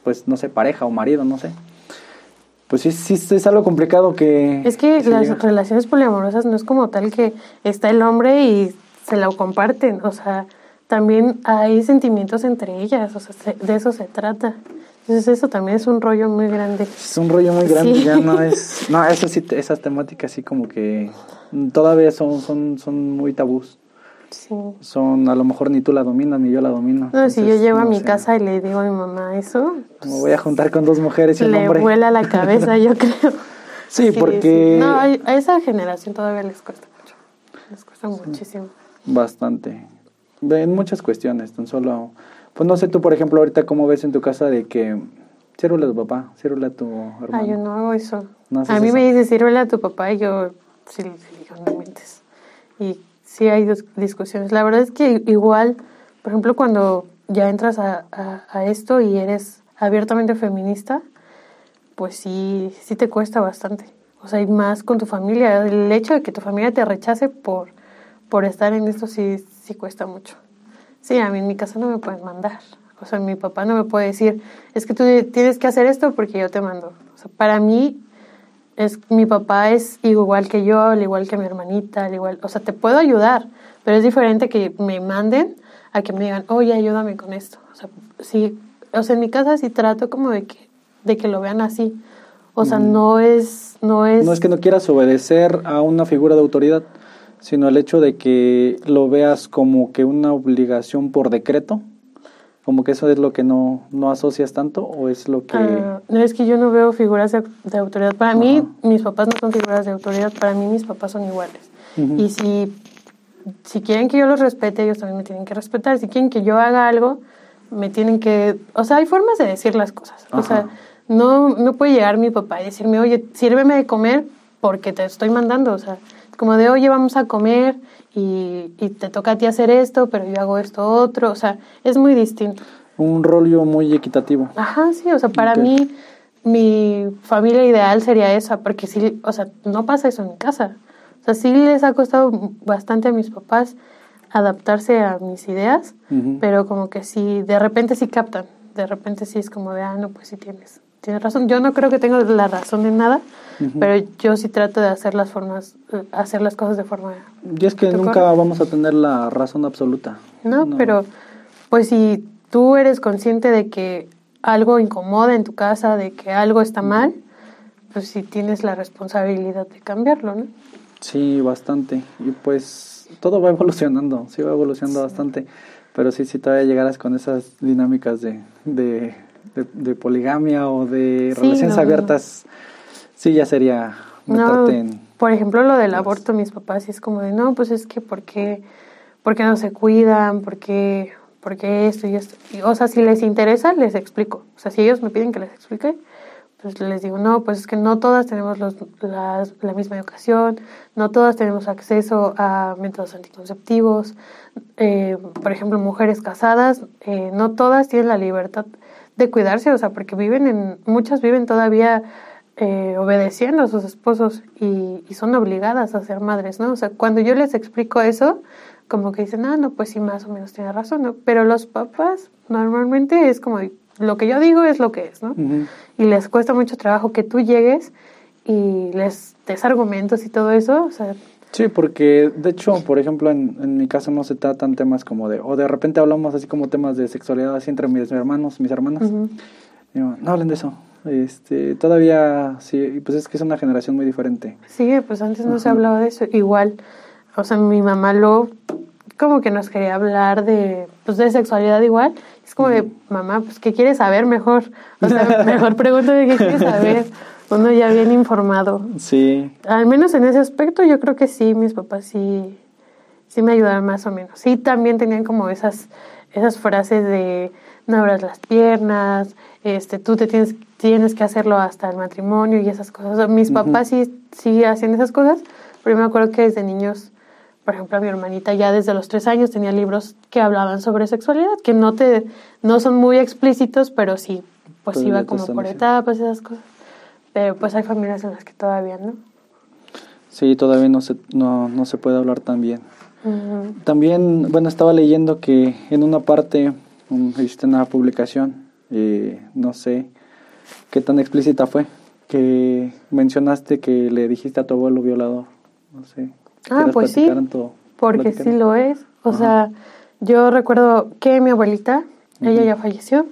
pues no sé, pareja o marido, no sé pues sí, sí es algo complicado que... Es que, las relaciones poliamorosas no es como tal que está el hombre y se lo comparten, o sea, también hay sentimientos entre ellas, o sea, de eso se trata. Entonces eso también es un rollo muy grande. Es un rollo muy grande, ya no es... No, eso sí, esas temáticas sí como que todavía son, son, son muy tabús. Son, a lo mejor ni tú la dominas ni yo la domino. No, si yo llego a mi casa y le digo a mi mamá eso. Me voy a juntar con dos mujeres y un hombre. Le vuela la cabeza, yo creo. Sí, porque. No, a esa generación todavía les cuesta mucho. Les cuesta muchísimo. Bastante. En muchas cuestiones, tan solo. Pues no sé tú, por ejemplo, ahorita cómo ves en tu casa de que. Sírvele a tu papá, sírvele a tu hermano. Ah, yo no hago eso. a mí me dice sírvele a tu papá y yo sí, le digo, no mentes. Y sí hay discusiones. La verdad es que igual, por ejemplo, cuando ya entras a, a, esto y eres abiertamente feminista, pues sí, sí te cuesta bastante. O sea, hay más con tu familia. El hecho de que tu familia te rechace por, por estar en esto sí, sí cuesta mucho. Sí, a mí en mi casa no me pueden mandar. O sea, mi papá no me puede decir, es que tú tienes que hacer esto porque yo te mando. O sea, para mí es mi papá es igual que yo, al igual que mi hermanita, al igual, o sea, te puedo ayudar, pero es diferente que me manden a que me digan, oye, ayúdame con esto. O sea, sí, o sea, en mi casa sí trato como de que, de que lo vean así. O sea, mm. no es, no es... No es que no quieras obedecer a una figura de autoridad, sino el hecho de que lo veas como que una obligación por decreto como que eso es lo que no, no asocias tanto o es lo que... Ah, no, es que yo no veo figuras de, autoridad. Para mí, mis papás no son figuras de autoridad, para mí mis papás son iguales. Y si, si quieren que yo los respete, ellos también me tienen que respetar. Si quieren que yo haga algo, me tienen que... O sea, hay formas de decir las cosas. O sea, no, no puede llegar mi papá y decirme, oye, sírveme de comer porque te estoy mandando. O sea, como de, oye, vamos a comer y, te toca a ti hacer esto, pero yo hago esto otro, o sea, es muy distinto. Un rollo muy equitativo. Ajá, sí, o sea, para mí mi familia ideal sería esa, porque sí, o sea, no pasa eso en mi casa. O sea, sí les ha costado bastante a mis papás adaptarse a mis ideas, pero como que sí, de repente sí captan, de repente sí es como de, ah, no, pues sí tienes, tienes razón. Yo no creo que tenga la razón en nada, pero yo sí trato de hacer las formas, eh, hacer las cosas de forma... Y es que nunca vamos a tener la razón absoluta. No, pero pues si tú eres consciente de que algo incomoda en tu casa, de que algo está mal, pues sí tienes la responsabilidad de cambiarlo, ¿no? Sí, bastante. Y pues todo va evolucionando, sí va evolucionando bastante. Pero sí, si todavía llegaras con esas dinámicas de, de, de, poligamia o de relaciones abiertas, sí ya sería meterte en... Por ejemplo, lo del aborto, mis papás, sí es como de, no, pues es que ¿por qué, no se cuidan? ¿Por qué, esto y esto? o sea, si les interesa, les explico. O sea, si ellos me piden que les explique, pues les digo, no, pues es que no todas tenemos los, la misma educación, no todas tenemos acceso a métodos anticonceptivos. Eh, por ejemplo, mujeres casadas, eh, no todas tienen la libertad de cuidarse, o sea, porque viven en, muchas viven todavía eh, obedeciendo a sus esposos y, y, son obligadas a ser madres, ¿no? O sea, cuando yo les explico eso, como que dicen, ah, no, pues sí, más o menos tiene razón, ¿no? Pero los papás normalmente es como, lo que yo digo es lo que es, ¿no? Y les cuesta mucho trabajo que tú llegues y les des argumentos y todo eso, o sea... Sí, porque de hecho, por ejemplo, en, en mi caso no se tratan temas como de, o de repente hablamos así como temas de sexualidad así entre mis hermanos, mis hermanas. no hablen de eso. Este, todavía, sí, pues es que es una generación muy diferente. Sí, pues antes no se hablaba de eso. Igual, o sea, mi mamá lo como que nos quería hablar de, pues de sexualidad igual. Es como de, mamá, pues ¿qué quieres saber mejor? O sea, mejor pregúntame qué quieres saber. Uno ya bien informado. Sí. Al menos en ese aspecto yo creo que sí, mis papás sí, sí me ayudaron más o menos. Sí, también tenían como esas, esas frases de no abras las piernas, este, tú te tienes, tienes que hacerlo hasta el matrimonio y esas cosas. mis papás sí, sí hacían esas cosas, pero yo me acuerdo que desde niños por ejemplo, mi hermanita ya desde los tres años tenía libros que hablaban sobre sexualidad, que no te, no son muy explícitos, pero sí, pues iba como por etapas, esas cosas. Pero pues hay familias en las que todavía no. Sí, todavía no se, no, no se puede hablar tan bien. También, bueno, estaba leyendo que en una parte existe una publicación, eh, no sé qué tan explícita fue, que mencionaste que le dijiste a tu abuelo violador, no sé. Ah, pues sí, porque sí lo es. O sea, yo recuerdo que mi abuelita, ella ya falleció,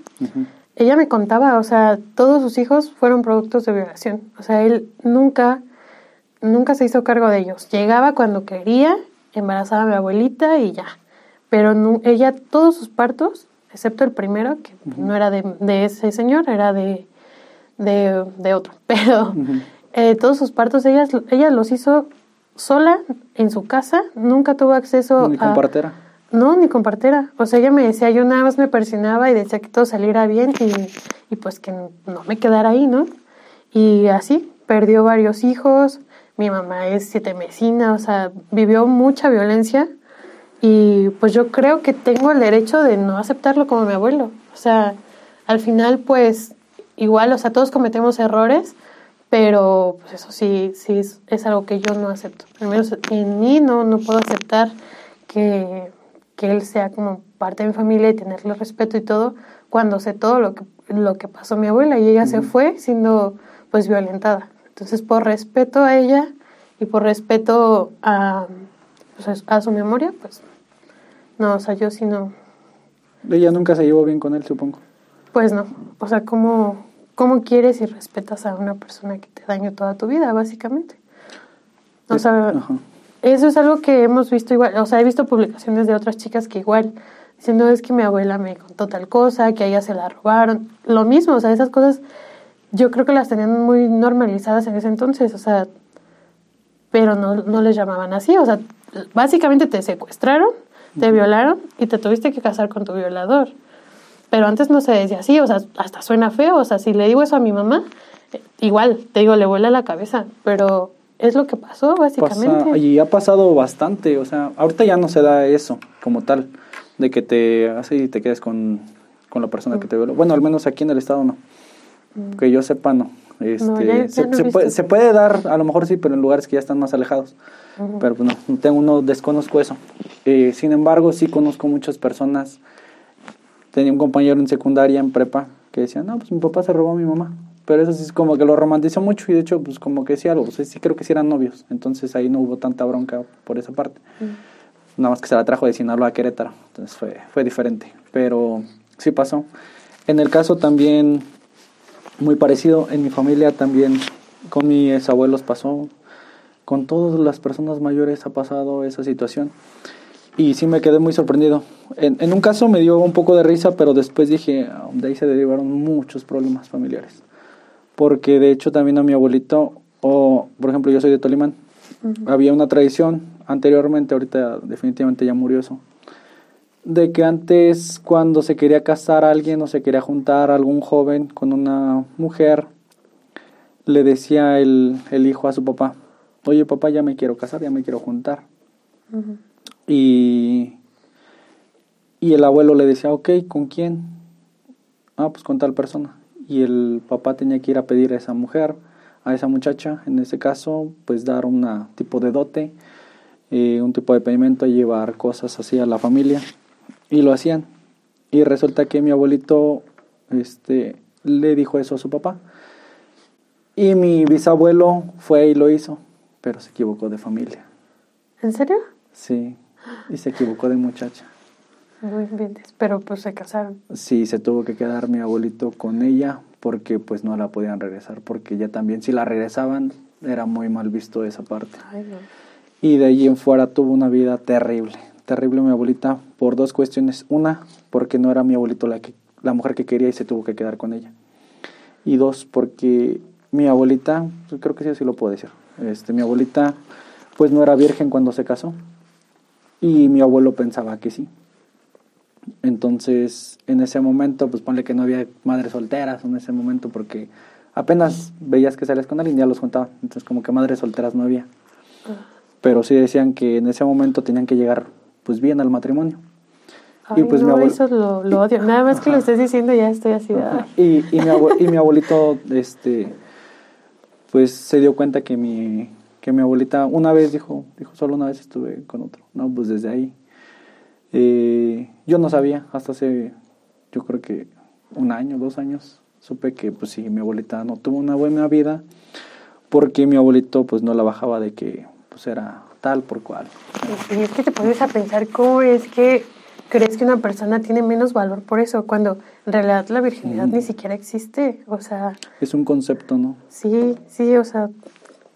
ella me contaba, o sea, todos sus hijos fueron productos de violación. O sea, él nunca, nunca se hizo cargo de ellos. Llegaba cuando quería, embarazaba a mi abuelita y ya. Pero ella, todos sus partos, excepto el primero, que no era de, ese señor, era de, de, otro. Pero eh, todos sus partos, ella, ella los hizo sola en su casa, nunca tuvo acceso ni con partera. No, ni con partera. O sea, ella me decía, yo nada más me persinaba y decía que todo saliera bien y, pues que no me quedara ahí, ¿no? Y así, perdió varios hijos, mi mamá es siete mesina, o sea, vivió mucha violencia y pues yo creo que tengo el derecho de no aceptarlo como mi abuelo. O sea, al final pues igual, o sea, todos cometemos errores, pero pues eso sí, sí es, algo que yo no acepto. Al menos en mí no, no puedo aceptar que, que él sea como parte de mi familia y tenerle respeto y todo cuando sé todo lo que, lo que pasó a mi abuela y ella se fue siendo pues violentada. Entonces por respeto a ella y por respeto a, pues, a su memoria, pues no, o sea, yo sí no. Ella nunca se llevó bien con él, supongo. Pues no, o sea, como ¿Cómo quieres y respetas a una persona que te dañó toda tu vida, básicamente? O sea, eso es algo que hemos visto igual, o sea, he visto publicaciones de otras chicas que igual, diciendo es que mi abuela me contó tal cosa, que a ella se la robaron, lo mismo, o sea, esas cosas yo creo que las tenían muy normalizadas en ese entonces, o sea, pero no, no les llamaban así, o sea, básicamente te secuestraron, te violaron y te tuviste que casar con tu violador. Pero antes no se decía así, o sea, hasta suena feo, o sea, si le digo eso a mi mamá, igual, te digo, le vuela la cabeza, pero es lo que pasó básicamente. y ha pasado bastante, o sea, ahorita ya no se da eso como tal, de que te hace y te quedes con, con la persona que te violó. Bueno, al menos aquí en el estado no. Mm. Que yo sepa, no. Este, se, puede, se, puede, dar, a lo mejor sí, pero en lugares que ya están más alejados. Pero pues no, tengo, no desconozco eso. Eh, sin embargo, sí conozco muchas personas tenía un compañero en secundaria, en prepa, que decía, no, pues mi papá se robó a mi mamá. pero eso sí es como que lo romantizó mucho y de hecho, pues como que sí algo, sí creo que sí eran novios, entonces ahí no hubo tanta bronca por esa parte. Nada más que se la trajo de Sinaloa a Querétaro, entonces fue, fue diferente, pero sí pasó. En el caso también muy parecido, en mi familia también con mis abuelos pasó, con todas las personas mayores ha pasado esa situación y sí me quedé muy sorprendido. En, en, un caso me dio un poco de risa, pero después dije, ah, de ahí se derivaron muchos problemas familiares. Porque de hecho también a mi abuelito, o por ejemplo yo soy de Tolimán, había una tradición anteriormente, ahorita definitivamente ya murió eso, de que antes cuando se quería casar a alguien o se quería juntar a algún joven con una mujer, le decía el, el hijo a su papá, oye papá ya me quiero casar, ya me quiero juntar. Y, y el abuelo le decía, ok, ¿con quién? Ah, pues con tal persona. Y el papá tenía que ir a pedir a esa mujer, a esa muchacha, en ese caso, pues dar un tipo de dote, eh, un tipo de pedimento, llevar cosas así a la familia. Y lo hacían. Y resulta que mi abuelito este, le dijo eso a su papá. Y mi bisabuelo fue y lo hizo, pero se equivocó de familia. ¿En serio? Sí. Y se equivocó de muchacha. Muy bien, pero pues se casaron. Sí, se tuvo que quedar mi abuelito con ella porque pues no la podían regresar, porque ya también si la regresaban era muy mal visto esa parte. Y de allí en fuera tuvo una vida terrible, terrible mi abuelita por dos cuestiones. Una, porque no era mi abuelito la, que, la mujer que quería y se tuvo que quedar con ella. Y dos, porque mi abuelita, creo que sí así lo puedo decir, este, mi abuelita pues no era virgen cuando se casó y mi abuelo pensaba que sí. Entonces, en ese momento, pues ponle que no había madres solteras en ese momento porque apenas veías que salías con alguien ya los juntaba. Entonces, como que madres solteras no había. Pero sí decían que en ese momento tenían que llegar pues bien al matrimonio. y pues mi abuelo... eso lo, odio. Nada más que lo estés diciendo ya estoy así. Y, y, mi y mi abuelito, este, pues se dio cuenta que mi, que mi abuelita una vez dijo, dijo, solo una vez estuve con otro. No, pues desde ahí. Eh, yo no sabía, hasta hace, yo creo que un año, dos años, supe que pues sí, mi abuelita no tuvo una buena vida porque mi abuelito pues no la bajaba de que pues era tal por cual. Y es que te pones a pensar cómo es que crees que una persona tiene menos valor por eso, cuando en realidad la virginidad ni siquiera existe, o sea... Es un concepto, ¿no? Sí, sí, o sea,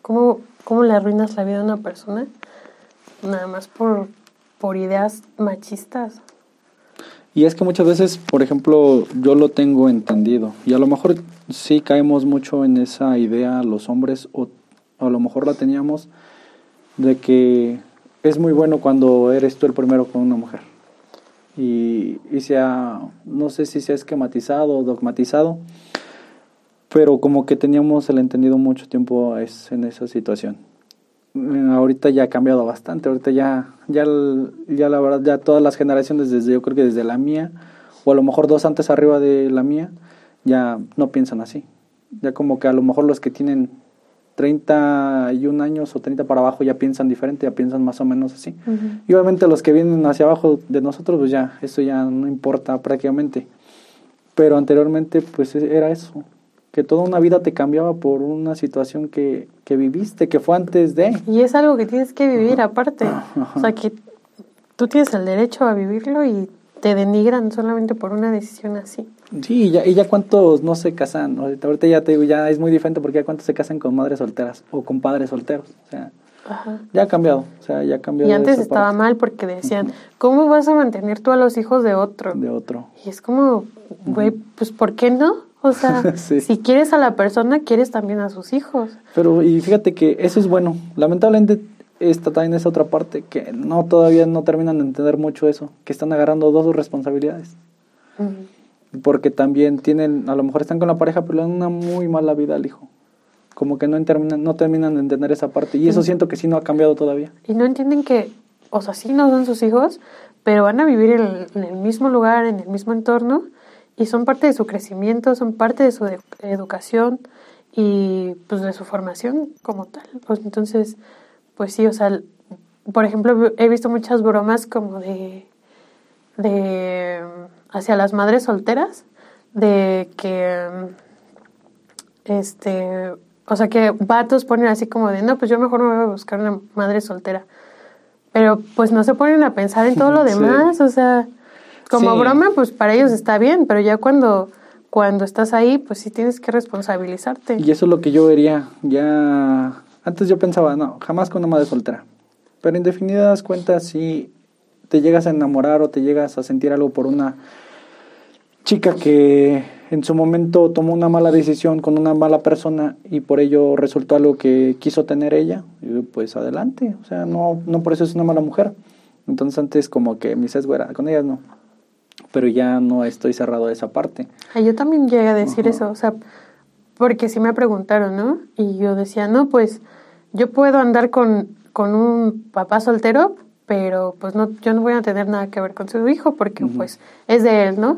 ¿cómo, ¿Cómo le arruinas la vida a una persona? Nada más por, por ideas machistas. Y es que muchas veces, por ejemplo, yo lo tengo entendido. Y a lo mejor sí caemos mucho en esa idea los hombres, o a lo mejor la teníamos, de que es muy bueno cuando eres tú el primero con una mujer. Y, y sea, no sé si se ha esquematizado o dogmatizado, pero como que teníamos el entendido mucho tiempo es en esa situación. Mm, ahorita ya ha cambiado bastante, ahorita ya, ya, ya la verdad, ya todas las generaciones, desde yo creo que desde la mía, o a lo mejor dos antes arriba de la mía, ya no piensan así. Ya como que a lo mejor los que tienen 31 años o 30 para abajo ya piensan diferente, ya piensan más o menos así. Y obviamente los que vienen hacia abajo de nosotros, pues ya, eso ya no importa prácticamente. Pero anteriormente, pues era eso que toda una vida te cambiaba por una situación que, que viviste, que fue antes de. Y es algo que tienes que vivir aparte. O sea, que tú tienes el derecho a vivirlo y te denigran solamente por una decisión así. Sí, y ya, y ya cuántos no se casan. Ahorita ya te digo, ya es muy diferente porque ya cuántos se casan con madres solteras o con padres solteros. O sea, ya ha cambiado. O sea, ya ha cambiado. Y antes estaba mal porque decían, ¿cómo vas a mantener tú a los hijos de otro? De otro. Y es como, güey, pues ¿por qué no? O sea, si quieres a la persona, quieres también a sus hijos. Pero, y fíjate que eso es bueno. Lamentablemente, esta también es otra parte que no todavía no terminan de entender mucho eso, que están agarrando dos responsabilidades. Porque también tienen, a lo mejor están con la pareja, pero le dan una muy mala vida al hijo. Como que no terminan, no terminan de entender esa parte. Y eso siento que sí no ha cambiado todavía. Y no entienden que, o sea, sí no son sus hijos, pero van a vivir en el mismo lugar, en el mismo entorno y son parte de su crecimiento, son parte de su educación y pues de su formación como tal. Pues, entonces, pues sí, o sea, por ejemplo, he visto muchas bromas como de, de hacia las madres solteras, de que este, o sea, que vatos ponen así como de, no, pues yo mejor me voy a buscar una madre soltera. Pero pues no se ponen a pensar en todo lo demás, o sea, como broma, pues para ellos está bien, pero ya cuando cuando estás ahí, pues sí tienes que responsabilizarte. Y eso es lo que yo vería. Ya antes yo pensaba, no, jamás con una madre soltera. Pero en definidas cuentas, si te llegas a enamorar o te llegas a sentir algo por una chica que en su momento tomó una mala decisión con una mala persona y por ello resultó algo que quiso tener ella, pues adelante. O sea, no, no por eso es una mala mujer. Entonces antes como que mi sesgo era, con ellas no pero ya no estoy cerrado a esa parte. yo también llegué a decir eso, o sea, porque sí me preguntaron, ¿no? Y yo decía, no, pues yo puedo andar con, con un papá soltero, pero pues no, yo no voy a tener nada que ver con su hijo porque pues es de él, ¿no?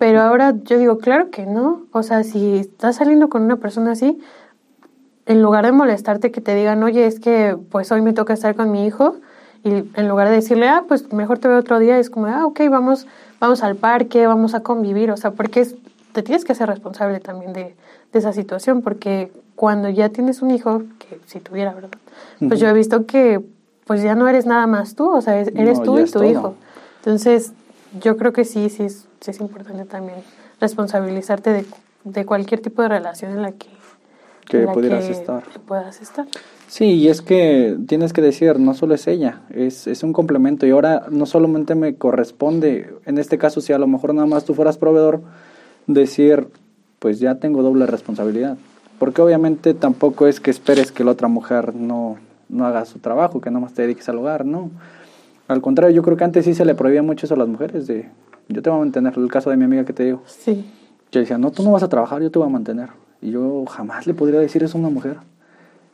Pero ahora yo digo, claro que no, o sea, si estás saliendo con una persona así, en lugar de molestarte que te digan, oye, es que pues hoy me toca estar con mi hijo, y en lugar de decirle, ah, pues mejor te veo otro día, es como, ah, ok, vamos, vamos al parque, vamos a convivir, o sea, porque te tienes que ser responsable también de, esa situación, porque cuando ya tienes un hijo, que si tuviera, ¿verdad? Pues yo he visto que pues ya no eres nada más tú, o sea, eres tú y tu hijo. Entonces, yo creo que sí, sí es, sí es importante también responsabilizarte de, de cualquier tipo de relación en la que, que pudieras estar. puedas estar. Sí, y es que tienes que decir, no solo es ella, es, es un complemento y ahora no solamente me corresponde, en este caso si a lo mejor nada más tú fueras proveedor, decir, pues ya tengo doble responsabilidad. Porque obviamente tampoco es que esperes que la otra mujer no, no haga su trabajo, que nada más te dediques al hogar, no. Al contrario, yo creo que antes sí se le prohibía mucho eso a las mujeres, de yo te voy a mantener, el caso de mi amiga que te digo. Sí. Que decía, no, tú no vas a trabajar, yo te voy a mantener. Y yo jamás le podría decir eso a una mujer.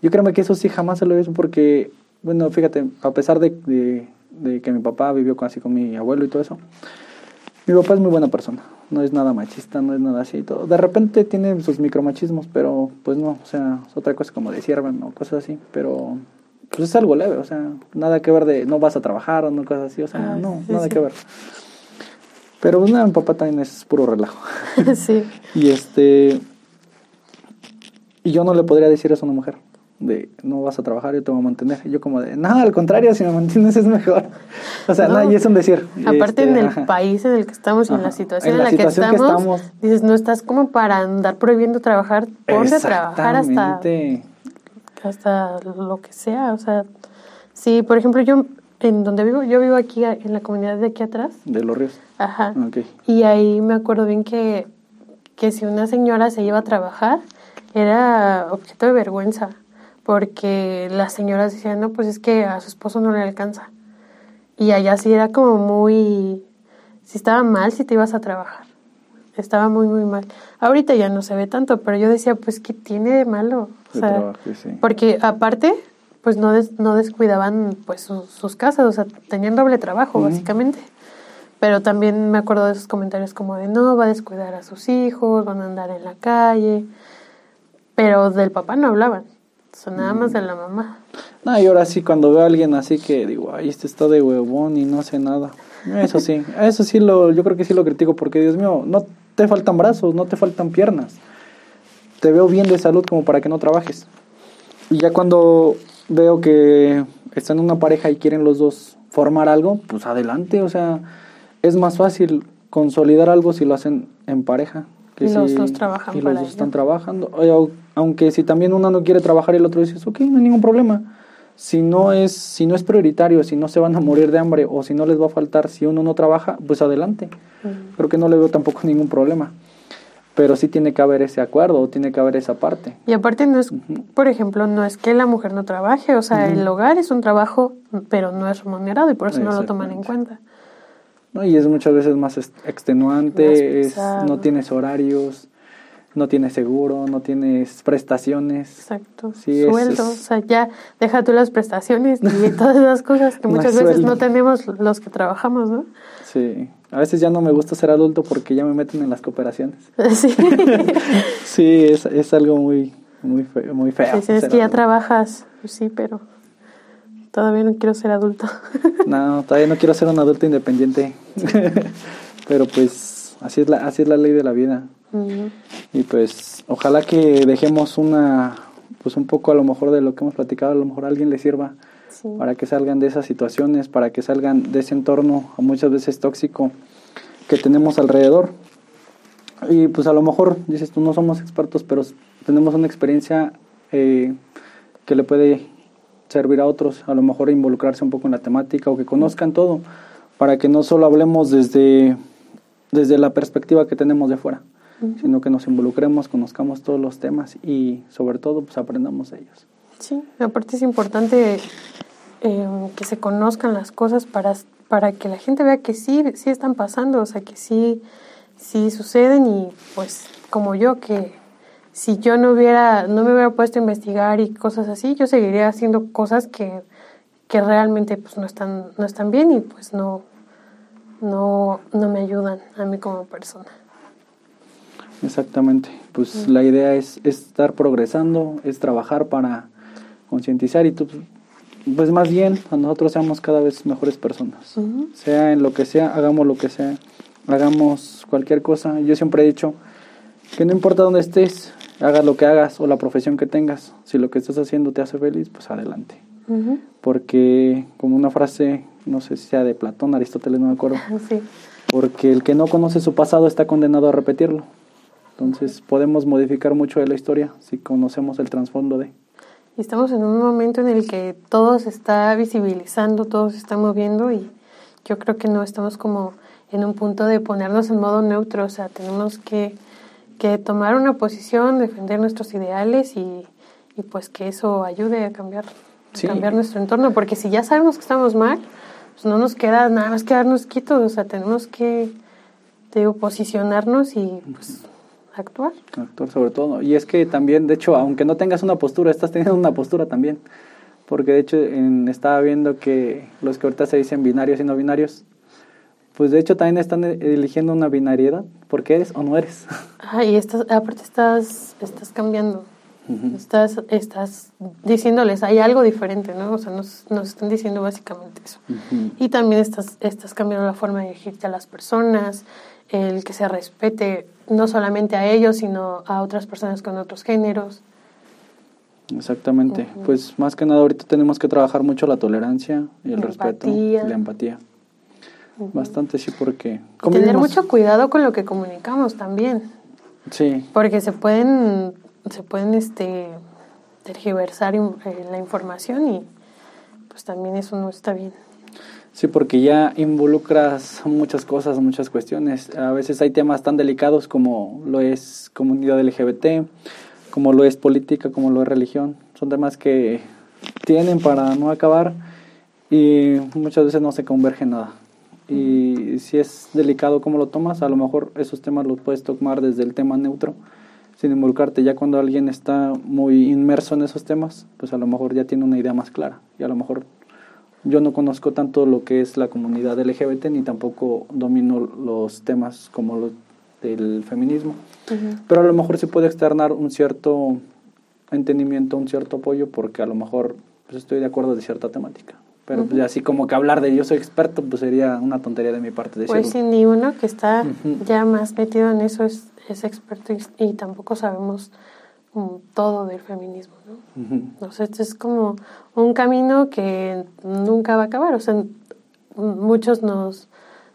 Yo creo que eso sí jamás se lo hizo porque, bueno, fíjate, a pesar de, de, que mi papá vivió así con mi abuelo y todo eso, mi papá es muy buena persona, no es nada machista, no es nada así y todo. De repente tiene sus micromachismos, pero pues no, o sea, es otra cosa como de siervan o cosas así, pero pues es algo leve, o sea, nada que ver de no vas a trabajar o no cosas así, o sea, ah, no, nada que ver. Pero pues nada, mi papá también es puro relajo. sí. y este, y yo no le podría decir eso a una mujer de no vas a trabajar, yo te voy a mantener. Y yo como de, nada, al contrario, si me mantienes es mejor. O sea, no, y es un decir. Aparte en este, el país en el que estamos y en la situación en la, que, estamos, dices, no estás como para andar prohibiendo trabajar, ponte a trabajar hasta, hasta lo que sea. O sea, sí, por ejemplo, yo en donde vivo, yo vivo aquí en la comunidad de aquí atrás. De Los Ríos. Ajá. Y ahí me acuerdo bien que, que si una señora se iba a trabajar, era objeto de vergüenza porque las señoras decían, no, pues es que a su esposo no le alcanza. Y allá sí era como muy, si estaba mal si te ibas a trabajar. Estaba muy, muy mal. Ahorita ya no se ve tanto, pero yo decía, pues, ¿qué tiene de malo? O sea, Porque aparte, pues no, no descuidaban pues sus, casas, o sea, tenían doble trabajo, básicamente. Pero también me acuerdo de esos comentarios como de, no, va a descuidar a sus hijos, van a andar en la calle. Pero del papá no hablaban nada más de la mamá. No, y ahora sí, cuando veo a alguien así que digo, ay, este está de huevón y no hace nada. Eso sí, eso sí, lo, yo creo que sí lo critico porque, Dios mío, no te faltan brazos, no te faltan piernas. Te veo bien de salud como para que no trabajes. Y ya cuando veo que están en una pareja y quieren los dos formar algo, pues adelante, o sea, es más fácil consolidar algo si lo hacen en pareja. y los dos trabajan y los dos están trabajando aunque si también uno no quiere trabajar y el otro dice, ok, no hay ningún problema. Si no, es, si no es prioritario, si no se van a morir de hambre o si no les va a faltar si uno no trabaja, pues adelante. Creo que no le veo tampoco ningún problema. Pero sí tiene que haber ese acuerdo o tiene que haber esa parte. Y aparte no es, por ejemplo, no es que la mujer no trabaje, o sea, el hogar es un trabajo, pero no es remunerado y por eso no lo toman en cuenta. No, y es muchas veces más extenuante, es, no tienes horarios, no tienes seguro, no tienes prestaciones. Exacto. Sí, Sueldo, o sea, ya deja tú las prestaciones y todas esas cosas que muchas veces no tenemos los que trabajamos, ¿no? Sí. A veces ya no me gusta ser adulto porque ya me meten en las cooperaciones. Sí. sí, es, es algo muy, muy, feo, muy feo. Sí, es que ya trabajas, pues sí, pero todavía no quiero ser adulto. no, todavía no quiero ser un adulto independiente. pero pues así es la, así es la ley de la vida. Y pues ojalá que dejemos una, pues un poco a lo mejor de lo que hemos platicado, a lo mejor a alguien le sirva para que salgan de esas situaciones, para que salgan de ese entorno muchas veces tóxico que tenemos alrededor. Y pues a lo mejor, dices tú, no somos expertos, pero tenemos una experiencia eh, que le puede servir a otros, a lo mejor involucrarse un poco en la temática o que conozcan todo, para que no solo hablemos desde, desde la perspectiva que tenemos de fuera, sino que nos involucremos, conozcamos todos los temas y sobre todo pues aprendamos de ellos. Sí, aparte es importante eh, que se conozcan las cosas para, para que la gente vea que sí, sí están pasando, o sea, que sí, sí suceden y pues como yo que si yo no hubiera, no me hubiera puesto a investigar y cosas así, yo seguiría haciendo cosas que, que realmente pues no están, no están bien y pues no, no, no me ayudan a mí como persona. Exactamente, pues la idea es, estar progresando, es trabajar para concientizar y tú, pues más bien a nosotros seamos cada vez mejores personas, sea en lo que sea, hagamos lo que sea, hagamos cualquier cosa. Yo siempre he dicho que no importa dónde estés, hagas lo que hagas o la profesión que tengas, si lo que estás haciendo te hace feliz, pues adelante. Porque como una frase, no sé si sea de Platón, Aristóteles, no me acuerdo. Porque el que no conoce su pasado está condenado a repetirlo. Entonces podemos modificar mucho de la historia si conocemos el trasfondo de. Estamos en un momento en el que todo se está visibilizando, todo se está moviendo y yo creo que no estamos como en un punto de ponernos en modo neutro, o sea, tenemos que que tomar una posición, defender nuestros ideales y, y pues que eso ayude a cambiar, cambiar nuestro entorno, porque si ya sabemos que estamos mal, pues no nos queda nada más quedarnos quietos, o sea, tenemos que digo, posicionarnos y pues actuar. Actuar sobre todo. Y es que también, de hecho, aunque no tengas una postura, estás teniendo una postura también. Porque de hecho en, estaba viendo que los que ahorita se dicen binarios y no binarios, pues de hecho también están eligiendo una binariedad, porque eres o no eres. Ah, y estás, aparte estás, estás cambiando. Estás, estás diciéndoles, hay algo diferente, ¿no? O sea, nos, nos están diciendo básicamente eso. Y también estás, estás cambiando la forma de dirigirte a las personas, el que se respete no solamente a ellos, sino a otras personas con otros géneros. Exactamente. Pues más que nada ahorita tenemos que trabajar mucho la tolerancia y el respeto la empatía. Bastante sí, porque... Tener mucho cuidado con lo que comunicamos también. Sí. Porque se pueden, se pueden este, tergiversar eh, la información y pues también eso no está bien. Sí, porque ya involucras muchas cosas, muchas cuestiones. A veces hay temas tan delicados como lo es comunidad LGBT, como lo es política, como lo es religión. Son temas que tienen para no acabar y muchas veces no se converge nada y si es delicado cómo lo tomas, a lo mejor esos temas los puedes tomar desde el tema neutro, sin involucrarte. Ya cuando alguien está muy inmerso en esos temas, pues a lo mejor ya tiene una idea más clara. Y a lo mejor yo no conozco tanto lo que es la comunidad LGBT, ni tampoco domino los temas como los del feminismo. Pero a lo mejor se puede externar un cierto entendimiento, un cierto apoyo, porque a lo mejor pues, estoy de acuerdo de cierta temática. Pero pues así como que hablar de yo soy experto, pues sería una tontería de mi parte decirlo. Pues sí, ni uno que está ya más metido en eso es, es experto y, tampoco sabemos todo del feminismo, ¿no? O sea, esto es como un camino que nunca va a acabar. O sea, muchos nos,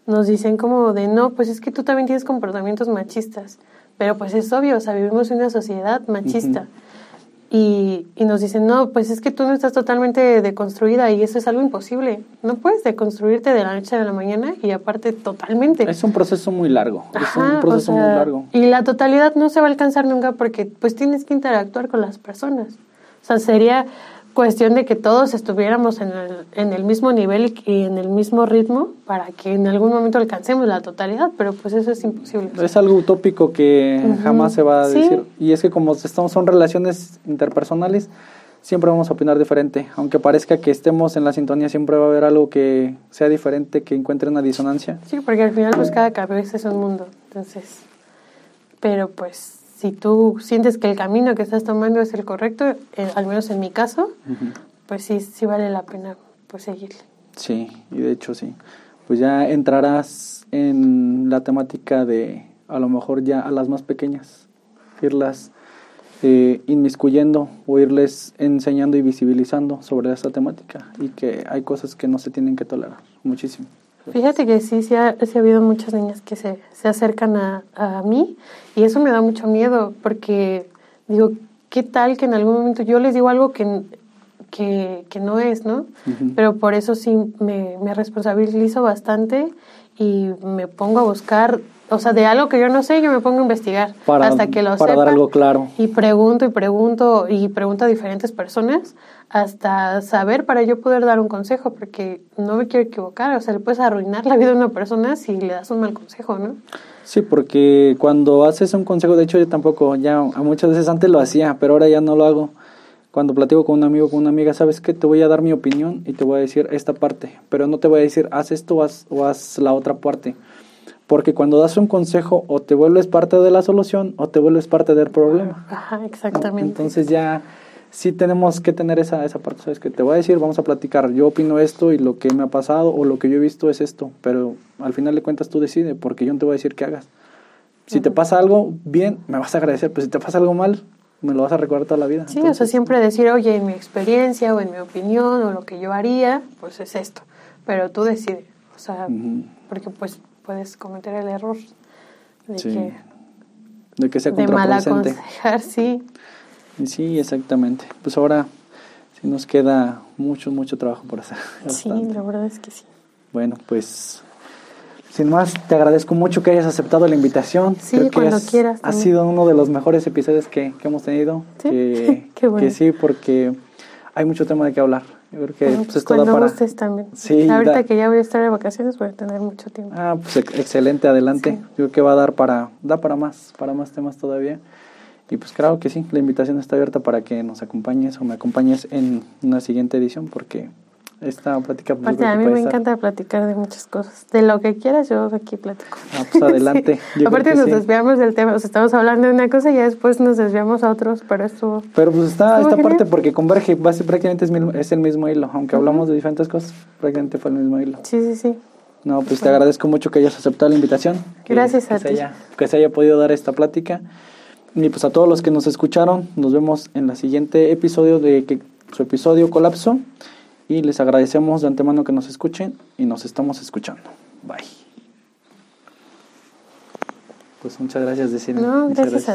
nos dicen como de, no, pues es que tú también tienes comportamientos machistas. Pero pues es obvio, o sea, vivimos en una sociedad machista y, y, nos dicen, no, pues es que tú no estás totalmente deconstruida y eso es algo imposible. No puedes deconstruirte de la noche a la mañana y aparte totalmente. Es un proceso muy largo. es un proceso muy largo. Y la totalidad no se va a alcanzar nunca porque pues tienes que interactuar con las personas. O sea, sería cuestión de que todos estuviéramos en el, en el mismo nivel y en el mismo ritmo para que en algún momento alcancemos la totalidad, pero pues eso es imposible. Es algo utópico que jamás se va a decir. Y es que como estamos, son relaciones interpersonales, siempre vamos a opinar diferente. Aunque parezca que estemos en la sintonía, siempre va a haber algo que sea diferente, que encuentre una disonancia. Sí, porque al final pues cada cabeza es un mundo. Entonces, pero pues si tú sientes que el camino que estás tomando es el correcto, eh, al menos en mi caso, pues sí, sí vale la pena pues seguirle. Sí, y de hecho sí. Pues ya entrarás en la temática de a lo mejor ya a las más pequeñas, irlas eh, inmiscuyendo o irles enseñando y visibilizando sobre esta temática y que hay cosas que no se tienen que tolerar muchísimo. Fíjate que sí, sí ha, sí ha habido muchas niñas que se, se acercan a, a, mí y eso me da mucho miedo porque digo, ¿qué tal que en algún momento yo les digo algo que, que, que no es, ¿no? Pero por eso sí me, me responsabilizo bastante y me pongo a buscar o sea, de algo que yo no sé, yo me pongo a investigar hasta que lo para dar algo claro. Y pregunto y pregunto y pregunto a diferentes personas hasta saber para yo poder dar un consejo, porque no me quiero equivocar, o sea, le puedes arruinar la vida a una persona si le das un mal consejo, ¿no? Sí, porque cuando haces un consejo, de hecho yo tampoco, ya muchas veces antes lo hacía, pero ahora ya no lo hago. Cuando platico con un amigo, con una amiga, sabes que te voy a dar mi opinión y te voy a decir esta parte, pero no te voy a decir haz esto o haz, o haz la otra parte porque cuando das un consejo o te vuelves parte de la solución o te vuelves parte del problema. Ajá, exactamente. Entonces ya sí tenemos que tener esa, esa parte, ¿sabes? Que te voy a decir, vamos a platicar, yo opino esto y lo que me ha pasado o lo que yo he visto es esto, pero al final de cuentas tú decides, porque yo no te voy a decir qué hagas. Si te pasa algo bien, me vas a agradecer, pero si te pasa algo mal, me lo vas a recordar toda la vida. Sí, o sea, siempre decir, oye, en mi experiencia o en mi opinión o lo que yo haría, pues es esto, pero tú decides, o sea, porque pues puedes cometer el error de que de que sea de mal aconsejar, sí. Sí, exactamente. Pues ahora sí nos queda mucho, mucho trabajo por hacer. Sí, la verdad es que sí. Bueno, pues sin más, te agradezco mucho que hayas aceptado la invitación. Sí, cuando quieras. Ha sido uno de los mejores episodios que, que hemos tenido. Sí, que, Qué bueno. que sí, porque hay mucho tema de qué hablar. Yo creo que bueno, pues, es cuando para... gustes también. Sí, Ahorita da- que ya voy a estar de vacaciones voy a tener mucho tiempo. Ah, pues ex- excelente, adelante. Sí. Yo creo que va a dar para, da para más, para más temas todavía. Y pues claro que sí, la invitación está abierta para que nos acompañes o me acompañes en una siguiente edición, porque esta plática pues, Aparte, a que mí me estar- encanta platicar de muchas cosas. De lo que quieras, yo aquí platico. Ah, pues adelante. Sí. Aparte, que nos sí. desviamos del tema. O sea, estamos hablando de una cosa y ya después nos desviamos a otros, pero estuvo. Pero pues está esta parte genial. porque converge, base- prácticamente es, mil- es el mismo hilo, aunque hablamos de diferentes cosas, prácticamente fue el mismo hilo. Sí, sí, sí. No, pues te agradezco mucho que hayas aceptado la invitación. que- Gracias que a se ti. haya- que se haya podido dar esta plática. Y pues a todos los que nos escucharon, nos vemos en el siguiente episodio de que su episodio Colapso. Y les agradecemos de antemano que nos escuchen y nos estamos escuchando. Bye. Pues muchas gracias, Decirme. No, gracias a